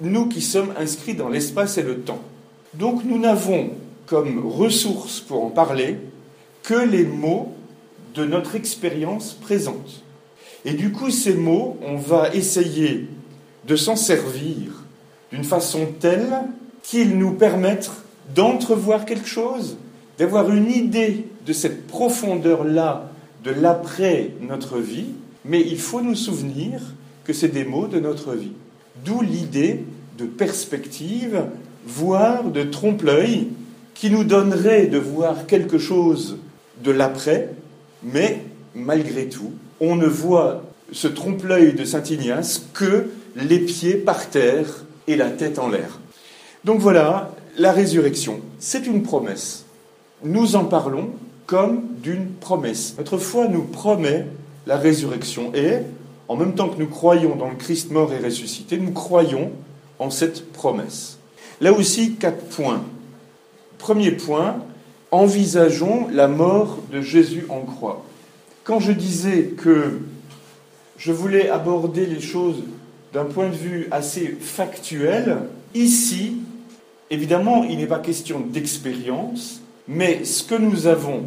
nous qui sommes inscrits dans l'espace et le temps. Donc nous n'avons comme ressource pour en parler que les mots de notre expérience présente. Et du coup, ces mots, on va essayer de s'en servir d'une façon telle qu'ils nous permettent d'entrevoir quelque chose, d'avoir une idée de cette profondeur-là de l'après notre vie, mais il faut nous souvenir que c'est des mots de notre vie. D'où l'idée de perspective, voire de trompe-l'œil, qui nous donnerait de voir quelque chose de l'après, mais malgré tout, on ne voit ce trompe-l'œil de Saint Ignace que les pieds par terre et la tête en l'air. Donc voilà, la résurrection, c'est une promesse. Nous en parlons comme d'une promesse. Notre foi nous promet la résurrection et, en même temps que nous croyons dans le Christ mort et ressuscité, nous croyons en cette promesse. Là aussi, quatre points. Premier point, envisageons la mort de Jésus en croix. Quand je disais que je voulais aborder les choses d'un point de vue assez factuel, ici, évidemment, il n'est pas question d'expérience, mais ce que nous avons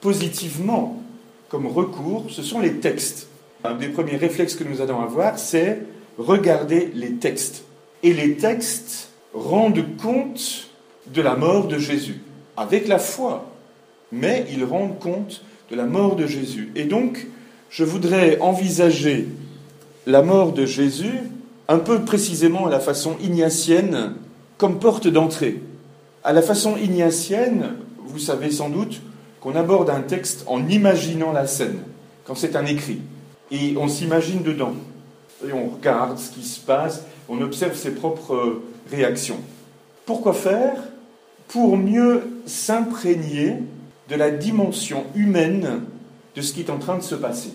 positivement comme recours, ce sont les textes. Un des premiers réflexes que nous allons avoir, c'est regarder les textes. Et les textes rendent compte de la mort de Jésus, avec la foi, mais ils rendent compte de la mort de Jésus. Et donc, je voudrais envisager la mort de Jésus, un peu précisément à la façon ignatienne, comme porte d'entrée. À la façon ignatienne, vous savez sans doute qu'on aborde un texte en imaginant la scène, quand c'est un écrit. Et on s'imagine dedans. Et on regarde ce qui se passe, on observe ses propres réactions. Pourquoi faire? Pour mieux s'imprégner de la dimension humaine de ce qui est en train de se passer.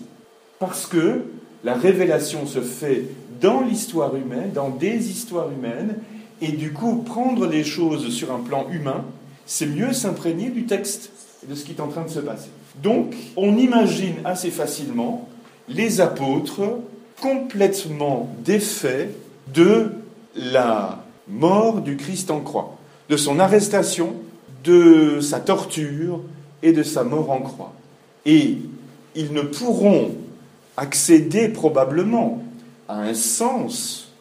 Parce que la révélation se fait dans l'histoire humaine, dans des histoires humaines, et du coup, prendre les choses sur un plan humain, c'est mieux s'imprégner du texte et de ce qui est en train de se passer. Donc, on imagine assez facilement les apôtres complètement défaits de la mort du Christ en croix, de son arrestation, de sa torture et de sa mort en croix. Et ils ne pourront accéder probablement à un sens,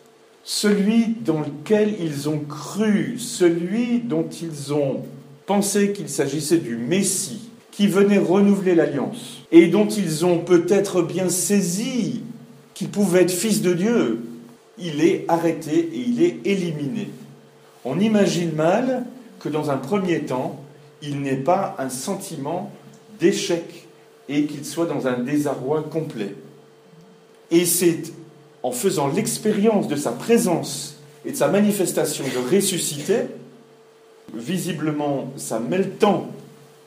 celui dans lequel ils ont cru, celui dont ils ont pensé qu'il s'agissait du Messie, qui venait renouveler l'alliance, et dont ils ont peut-être bien saisi qu'il pouvait être fils de Dieu, il est arrêté et il est éliminé. On imagine mal que dans un premier temps, il n'ait pas un sentiment d'échec et qu'il soit dans un désarroi complet. Et c'est en faisant l'expérience de sa présence et de sa manifestation de ressusciter, visiblement ça met le temps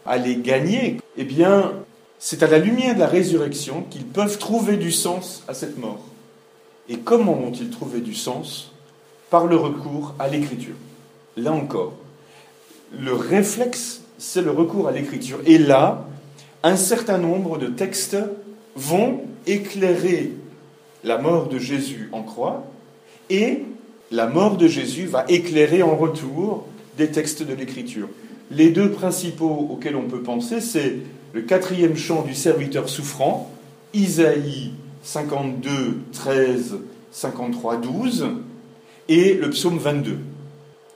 à les gagner, eh bien c'est à la lumière de la résurrection qu'ils peuvent trouver du sens à cette mort. Et comment vont-ils trouver du sens? Par le recours à l'écriture. Là encore, le réflexe, c'est le recours à l'écriture. Et là, un certain nombre de textes vont éclairer la mort de Jésus en croix et la mort de Jésus va éclairer en retour des textes de l'Écriture. Les deux principaux auxquels on peut penser, c'est le quatrième chant du serviteur souffrant, Isaïe 52, 13, 53, 12, et le psaume 22.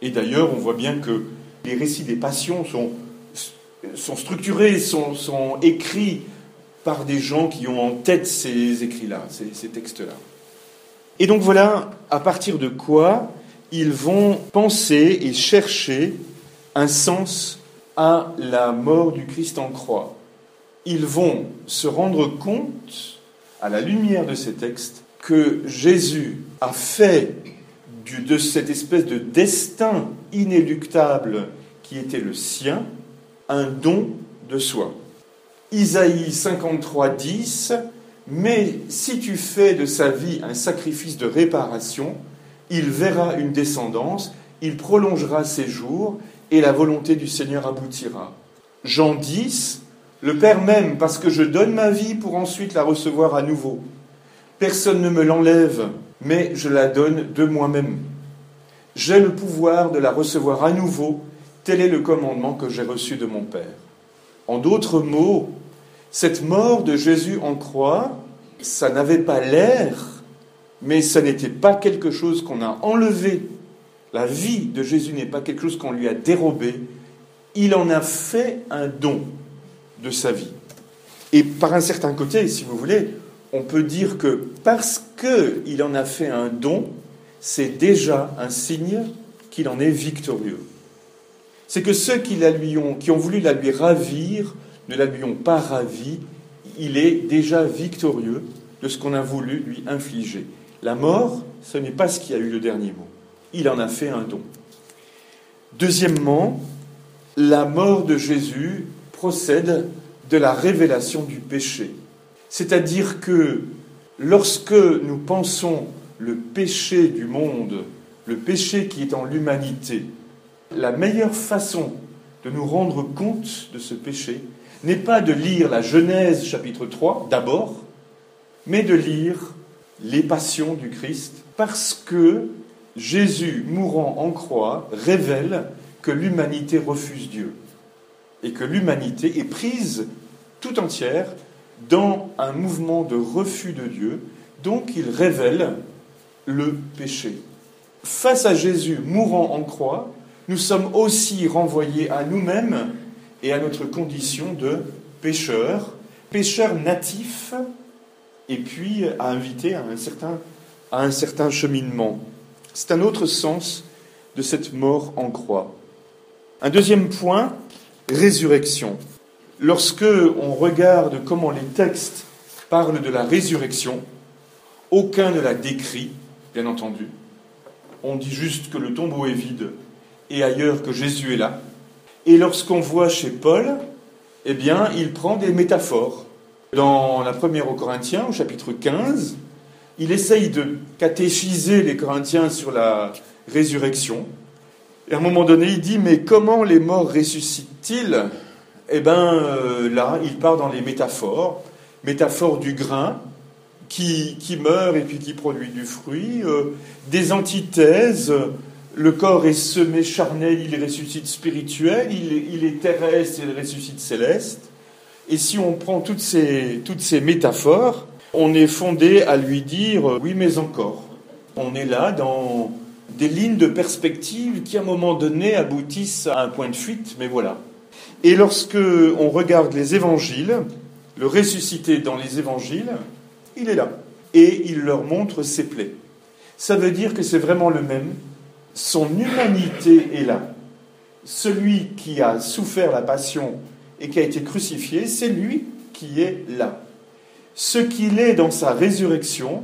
Et d'ailleurs, on voit bien que les récits des passions sont, structurés, sont, sont écrits par des gens qui ont en tête ces écrits-là, ces, textes-là. Et donc voilà à partir de quoi ils vont penser et chercher un sens à la mort du Christ en croix. Ils vont se rendre compte, à la lumière de ces textes, que Jésus a fait de cette espèce de destin inéluctable qui était le sien un don de soi. Isaïe 53, 10, mais si tu fais de sa vie un sacrifice de réparation, il verra une descendance, il prolongera ses jours, et la volonté du Seigneur aboutira. Jean 10, le Père même, parce que je donne ma vie pour ensuite la recevoir à nouveau. Personne ne me l'enlève, mais je la donne de moi-même. J'ai le pouvoir de la recevoir à nouveau, tel est le commandement que j'ai reçu de mon Père. En d'autres mots, cette mort de Jésus en croix, ça n'avait pas l'air, mais ça n'était pas quelque chose qu'on a enlevé. La vie de Jésus n'est pas quelque chose qu'on lui a dérobé. Il en a fait un don de sa vie. Et par un certain côté, si vous voulez, on peut dire que parce qu'il en a fait un don, c'est déjà un signe qu'il en est victorieux. C'est que ceux qui, la lui ont, ont voulu la lui ravir ne ont pas ravi, il est déjà victorieux de ce qu'on a voulu lui infliger. La mort, ce n'est pas ce qui a eu le dernier mot. Il en a fait un don. Deuxièmement, la mort de Jésus procède de la révélation du péché. C'est-à-dire que lorsque nous pensons le péché du monde, le péché qui est en l'humanité, la meilleure façon de nous rendre compte de ce péché, n'est pas de lire la Genèse chapitre 3 d'abord, mais de lire les passions du Christ, parce que Jésus, mourant en croix, révèle que l'humanité refuse Dieu et que l'humanité est prise tout entière dans un mouvement de refus de Dieu, donc il révèle le péché. Face à Jésus mourant en croix, nous sommes aussi renvoyés à nous-mêmes et à notre condition de pécheur, pécheur natif, et puis à inviter à un certain, cheminement. C'est un autre sens de cette mort en croix. Un deuxième point, résurrection. Lorsque on regarde comment les textes parlent de la résurrection, aucun ne la décrit, bien entendu. On dit juste que le tombeau est vide et ailleurs que Jésus est là. Et lorsqu'on voit chez Paul, eh bien, il prend des métaphores. Dans la première aux Corinthiens, au chapitre 15, il essaye de catéchiser les Corinthiens sur la résurrection. Et à un moment donné, il dit, mais comment les morts ressuscitent-ils? Eh bien, euh, là, il part dans les métaphores. Métaphore du grain qui, qui, meurt et puis qui produit du fruit. Euh, des antithèses le corps est semé charnel, il ressuscite spirituel, il, est terrestre, il ressuscite céleste. Et si on prend toutes ces, toutes ces métaphores, on est fondé à lui dire oui, mais encore. On est là dans des lignes de perspective qui, à un moment donné, aboutissent à un point de fuite, mais voilà. Et lorsque on regarde les évangiles, le ressuscité dans les évangiles, il est là. Et il leur montre ses plaies. Ça veut dire que c'est vraiment le même. Son humanité est là. Celui qui a souffert la passion et qui a été crucifié, c'est lui qui est là. Ce qu'il est dans sa résurrection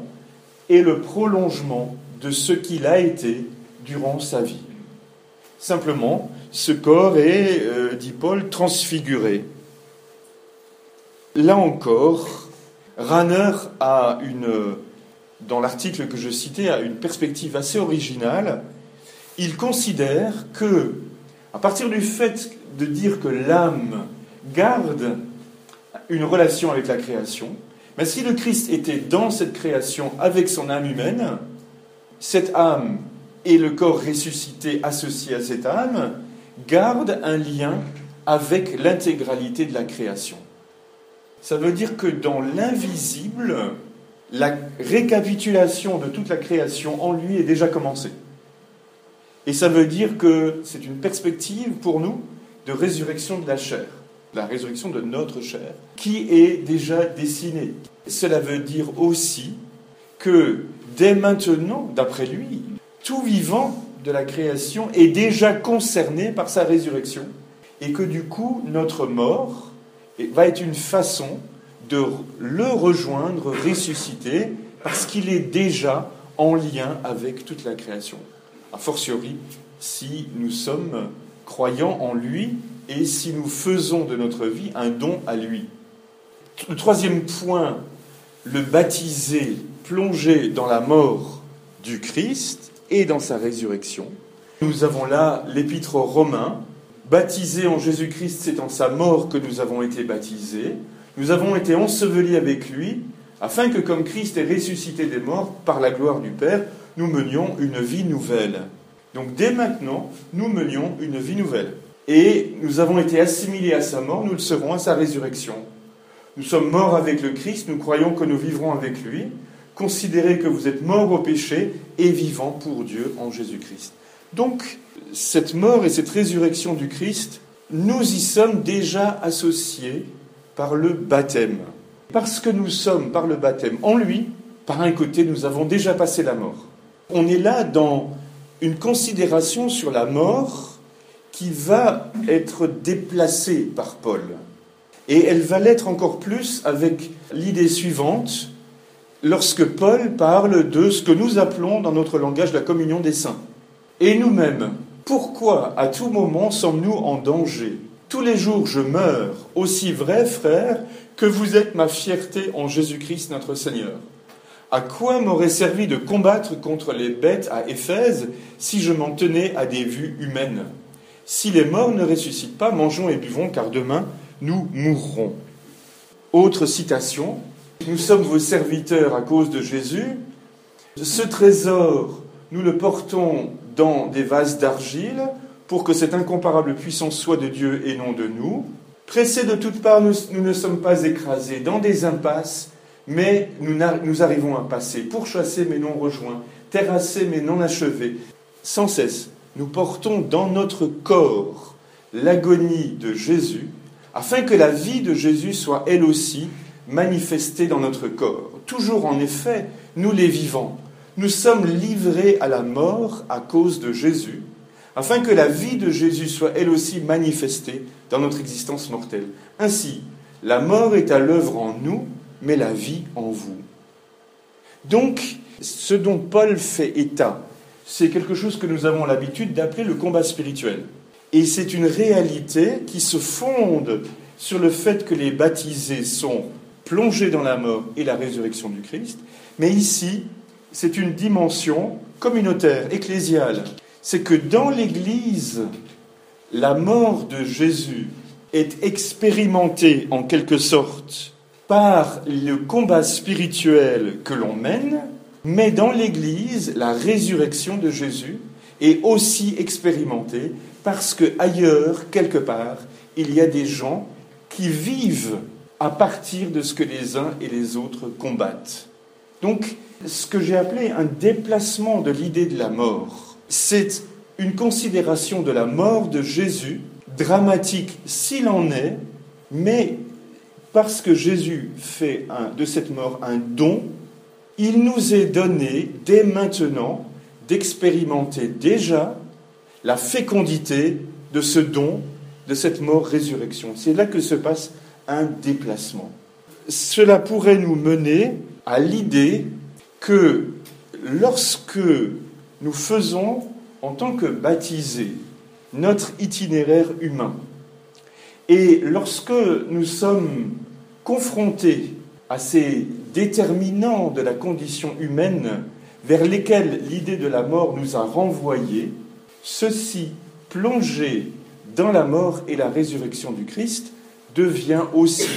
est le prolongement de ce qu'il a été durant sa vie. Simplement, ce corps est, euh, dit Paul, transfiguré. Là encore, Ranner a une, dans l'article que je citais, a une perspective assez originale. Il considère que, à partir du fait de dire que l'âme garde une relation avec la création, mais si le Christ était dans cette création avec son âme humaine, cette âme et le corps ressuscité associé à cette âme gardent un lien avec l'intégralité de la création. Ça veut dire que dans l'invisible, la récapitulation de toute la création en lui est déjà commencée. Et ça veut dire que c'est une perspective pour nous de résurrection de la chair la résurrection de notre chair, qui est déjà dessinée. Cela veut dire aussi que dès maintenant, d'après lui, tout vivant de la création est déjà concerné par sa résurrection, et que du coup, notre mort va être une façon de le rejoindre, ressusciter, parce qu'il est déjà en lien avec toute la création. A fortiori, si nous sommes croyants en lui et si nous faisons de notre vie un don à lui. Le troisième point, le baptiser, plonger dans la mort du Christ et dans sa résurrection. Nous avons là l'épître aux Romains. Baptisé en Jésus-Christ, c'est en sa mort que nous avons été baptisés. Nous avons été ensevelis avec lui, afin que comme Christ est ressuscité des morts par la gloire du Père, nous menions une vie nouvelle. Donc dès maintenant, nous menions une vie nouvelle et nous avons été assimilés à sa mort, nous le serons à sa résurrection. Nous sommes morts avec le Christ, nous croyons que nous vivrons avec lui. Considérez que vous êtes morts au péché et vivants pour Dieu en Jésus-Christ. Donc, cette mort et cette résurrection du Christ, nous y sommes déjà associés par le baptême. Parce que nous sommes par le baptême en lui, par un côté, nous avons déjà passé la mort. On est là dans une considération sur la mort qui va être déplacée par Paul. Et elle va l'être encore plus avec l'idée suivante, lorsque Paul parle de ce que nous appelons dans notre langage la communion des saints. Et nous-mêmes, pourquoi à tout moment sommes-nous en danger? Tous les jours je meurs, aussi vrai, frère, que vous êtes ma fierté en Jésus-Christ notre Seigneur. À quoi m'aurait servi de combattre contre les bêtes à Éphèse si je m'en tenais à des vues humaines? Si les morts ne ressuscitent pas, mangeons et buvons, car demain nous mourrons. Autre citation, nous sommes vos serviteurs à cause de Jésus. Ce trésor, nous le portons dans des vases d'argile pour que cette incomparable puissance soit de Dieu et non de nous. Pressés de toutes parts, nous, ne sommes pas écrasés dans des impasses, mais nous, nous arrivons à passer, pourchassés mais non rejoints, terrassés mais non achevés, sans cesse nous portons dans notre corps l'agonie de Jésus, afin que la vie de Jésus soit elle aussi manifestée dans notre corps. Toujours en effet, nous les vivants, nous sommes livrés à la mort à cause de Jésus, afin que la vie de Jésus soit elle aussi manifestée dans notre existence mortelle. Ainsi, la mort est à l'œuvre en nous, mais la vie en vous. Donc, ce dont Paul fait état c'est quelque chose que nous avons l'habitude d'appeler le combat spirituel. Et c'est une réalité qui se fonde sur le fait que les baptisés sont plongés dans la mort et la résurrection du Christ. Mais ici, c'est une dimension communautaire, ecclésiale. C'est que dans l'Église, la mort de Jésus est expérimentée en quelque sorte par le combat spirituel que l'on mène, mais dans l'Église, la résurrection de Jésus et aussi expérimenté parce que ailleurs, quelque part, il y a des gens qui vivent à partir de ce que les uns et les autres combattent. Donc, ce que j'ai appelé un déplacement de l'idée de la mort, c'est une considération de la mort de Jésus, dramatique s'il en est, mais parce que Jésus fait de cette mort un don, il nous est donné dès maintenant d'expérimenter déjà la fécondité de ce don, de cette mort-résurrection. C'est là que se passe un déplacement. Cela pourrait nous mener à l'idée que lorsque nous faisons, en tant que baptisés, notre itinéraire humain, et lorsque nous sommes confrontés à ces déterminants de la condition humaine vers lesquels l'idée de la mort nous a renvoyés, ceci, plongé dans la mort et la résurrection du Christ, devient aussi,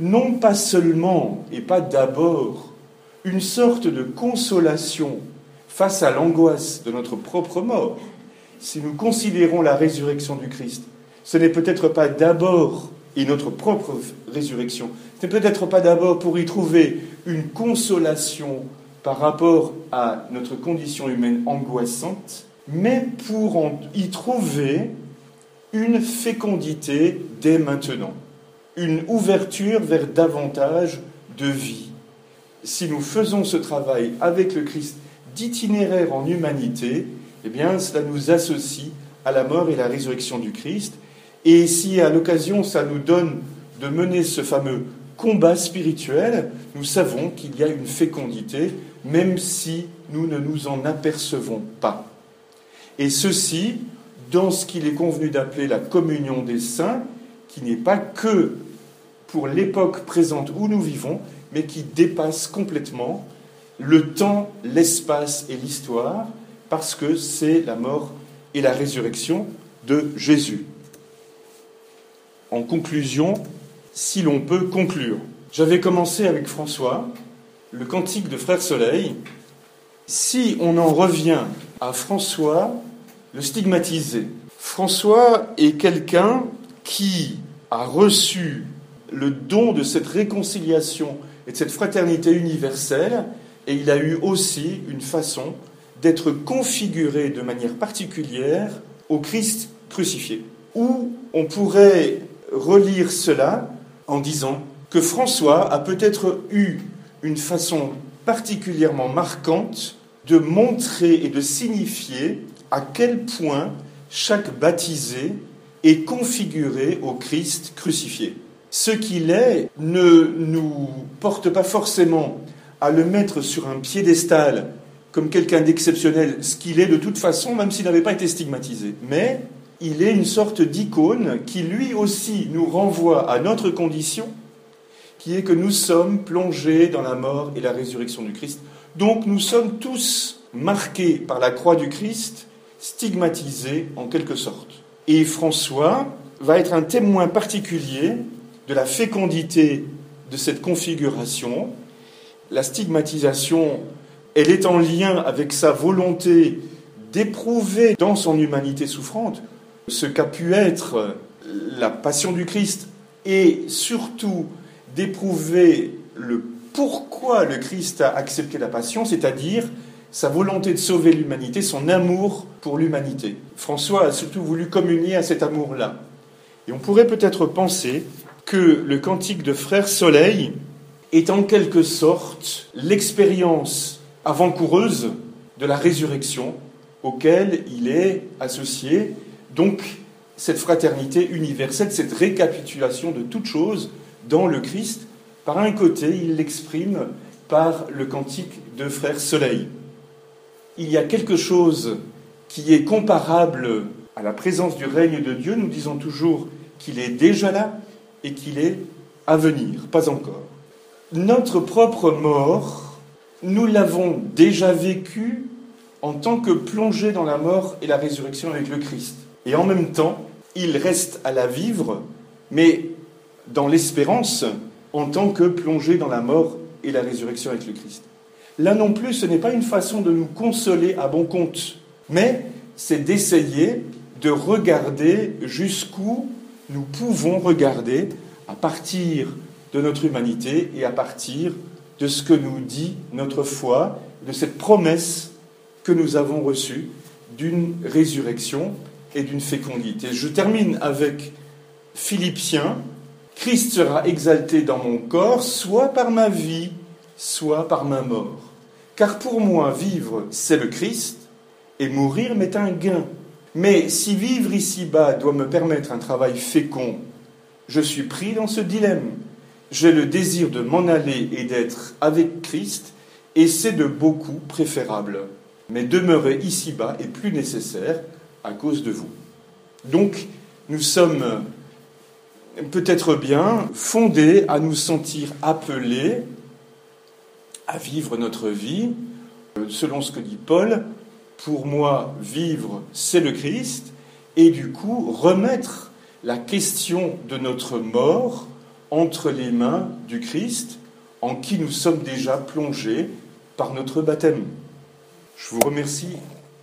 non pas seulement et pas d'abord, une sorte de consolation face à l'angoisse de notre propre mort. Si nous considérons la résurrection du Christ, ce n'est peut-être pas d'abord, et notre propre résurrection, ce n'est peut-être pas d'abord pour y trouver une consolation par rapport à notre condition humaine angoissante, mais pour y trouver une fécondité dès maintenant, une ouverture vers davantage de vie. Si nous faisons ce travail avec le Christ d'itinéraire en humanité, eh cela nous associe à la mort et la résurrection du Christ. Et si à l'occasion ça nous donne de mener ce fameux combat spirituel, nous savons qu'il y a une fécondité, même si nous ne nous en apercevons pas. Et ceci, dans ce qu'il est convenu d'appeler la communion des saints, qui n'est pas que pour l'époque présente où nous vivons, mais qui dépasse complètement le temps, l'espace et l'histoire, parce que c'est la mort et la résurrection de Jésus. En conclusion, si l'on peut conclure, j'avais commencé avec François, le cantique de Frère Soleil. Si on en revient à François, le stigmatiser. François est quelqu'un qui a reçu le don de cette réconciliation et de cette fraternité universelle, et il a eu aussi une façon d'être configuré de manière particulière au Christ crucifié. Ou on pourrait relire cela en disant que François a peut-être eu une façon particulièrement marquante de montrer et de signifier à quel point chaque baptisé est configuré au Christ crucifié. Ce qu'il est ne nous porte pas forcément à le mettre sur un piédestal comme quelqu'un d'exceptionnel, ce qu'il est de toute façon, même s'il n'avait pas été stigmatisé. Mais il est une sorte d'icône qui lui aussi nous renvoie à notre condition, qui est que nous sommes plongés dans la mort et la résurrection du Christ. Donc nous sommes tous marqués par la croix du Christ stigmatisé en quelque sorte. Et François va être un témoin particulier de la fécondité de cette configuration. La stigmatisation, elle est en lien avec sa volonté d'éprouver dans son humanité souffrante ce qu'a pu être la passion du Christ et surtout d'éprouver le pourquoi le Christ a accepté la passion, c'est-à-dire sa volonté de sauver l'humanité, son amour pour l'humanité. François a surtout voulu communier à cet amour-là. Et on pourrait peut-être penser que le cantique de Frère Soleil est en quelque sorte l'expérience avant-coureuse de la résurrection auquel il est associé. Donc, cette fraternité universelle, cette récapitulation de toutes choses dans le Christ, par un côté, il l'exprime par le cantique de Frère Soleil il y a quelque chose qui est comparable à la présence du règne de Dieu, nous disons toujours qu'il est déjà là et qu'il est à venir, pas encore. Notre propre mort, nous l'avons déjà vécue en tant que plongé dans la mort et la résurrection avec le Christ. Et en même temps, il reste à la vivre, mais dans l'espérance, en tant que plongé dans la mort et la résurrection avec le Christ. Là non plus, ce n'est pas une façon de nous consoler à bon compte, mais c'est d'essayer de regarder jusqu'où nous pouvons regarder à partir de notre humanité et à partir de ce que nous dit notre foi, de cette promesse que nous avons reçue d'une résurrection et d'une fécondité. Je termine avec Philippiens. Christ sera exalté dans mon corps, soit par ma vie, soit par ma mort. Car pour moi, vivre, c'est le Christ, et mourir m'est un gain. Mais si vivre ici-bas doit me permettre un travail fécond, je suis pris dans ce dilemme. J'ai le désir de m'en aller et d'être avec Christ, et c'est de beaucoup préférable. Mais demeurer ici-bas est plus nécessaire à cause de vous. Donc, nous sommes peut-être bien fondés à nous sentir appelés à vivre notre vie, selon ce que dit Paul, pour moi, vivre, c'est le Christ, et du coup, remettre la question de notre mort entre les mains du Christ, en qui nous sommes déjà plongés par notre baptême. Je vous remercie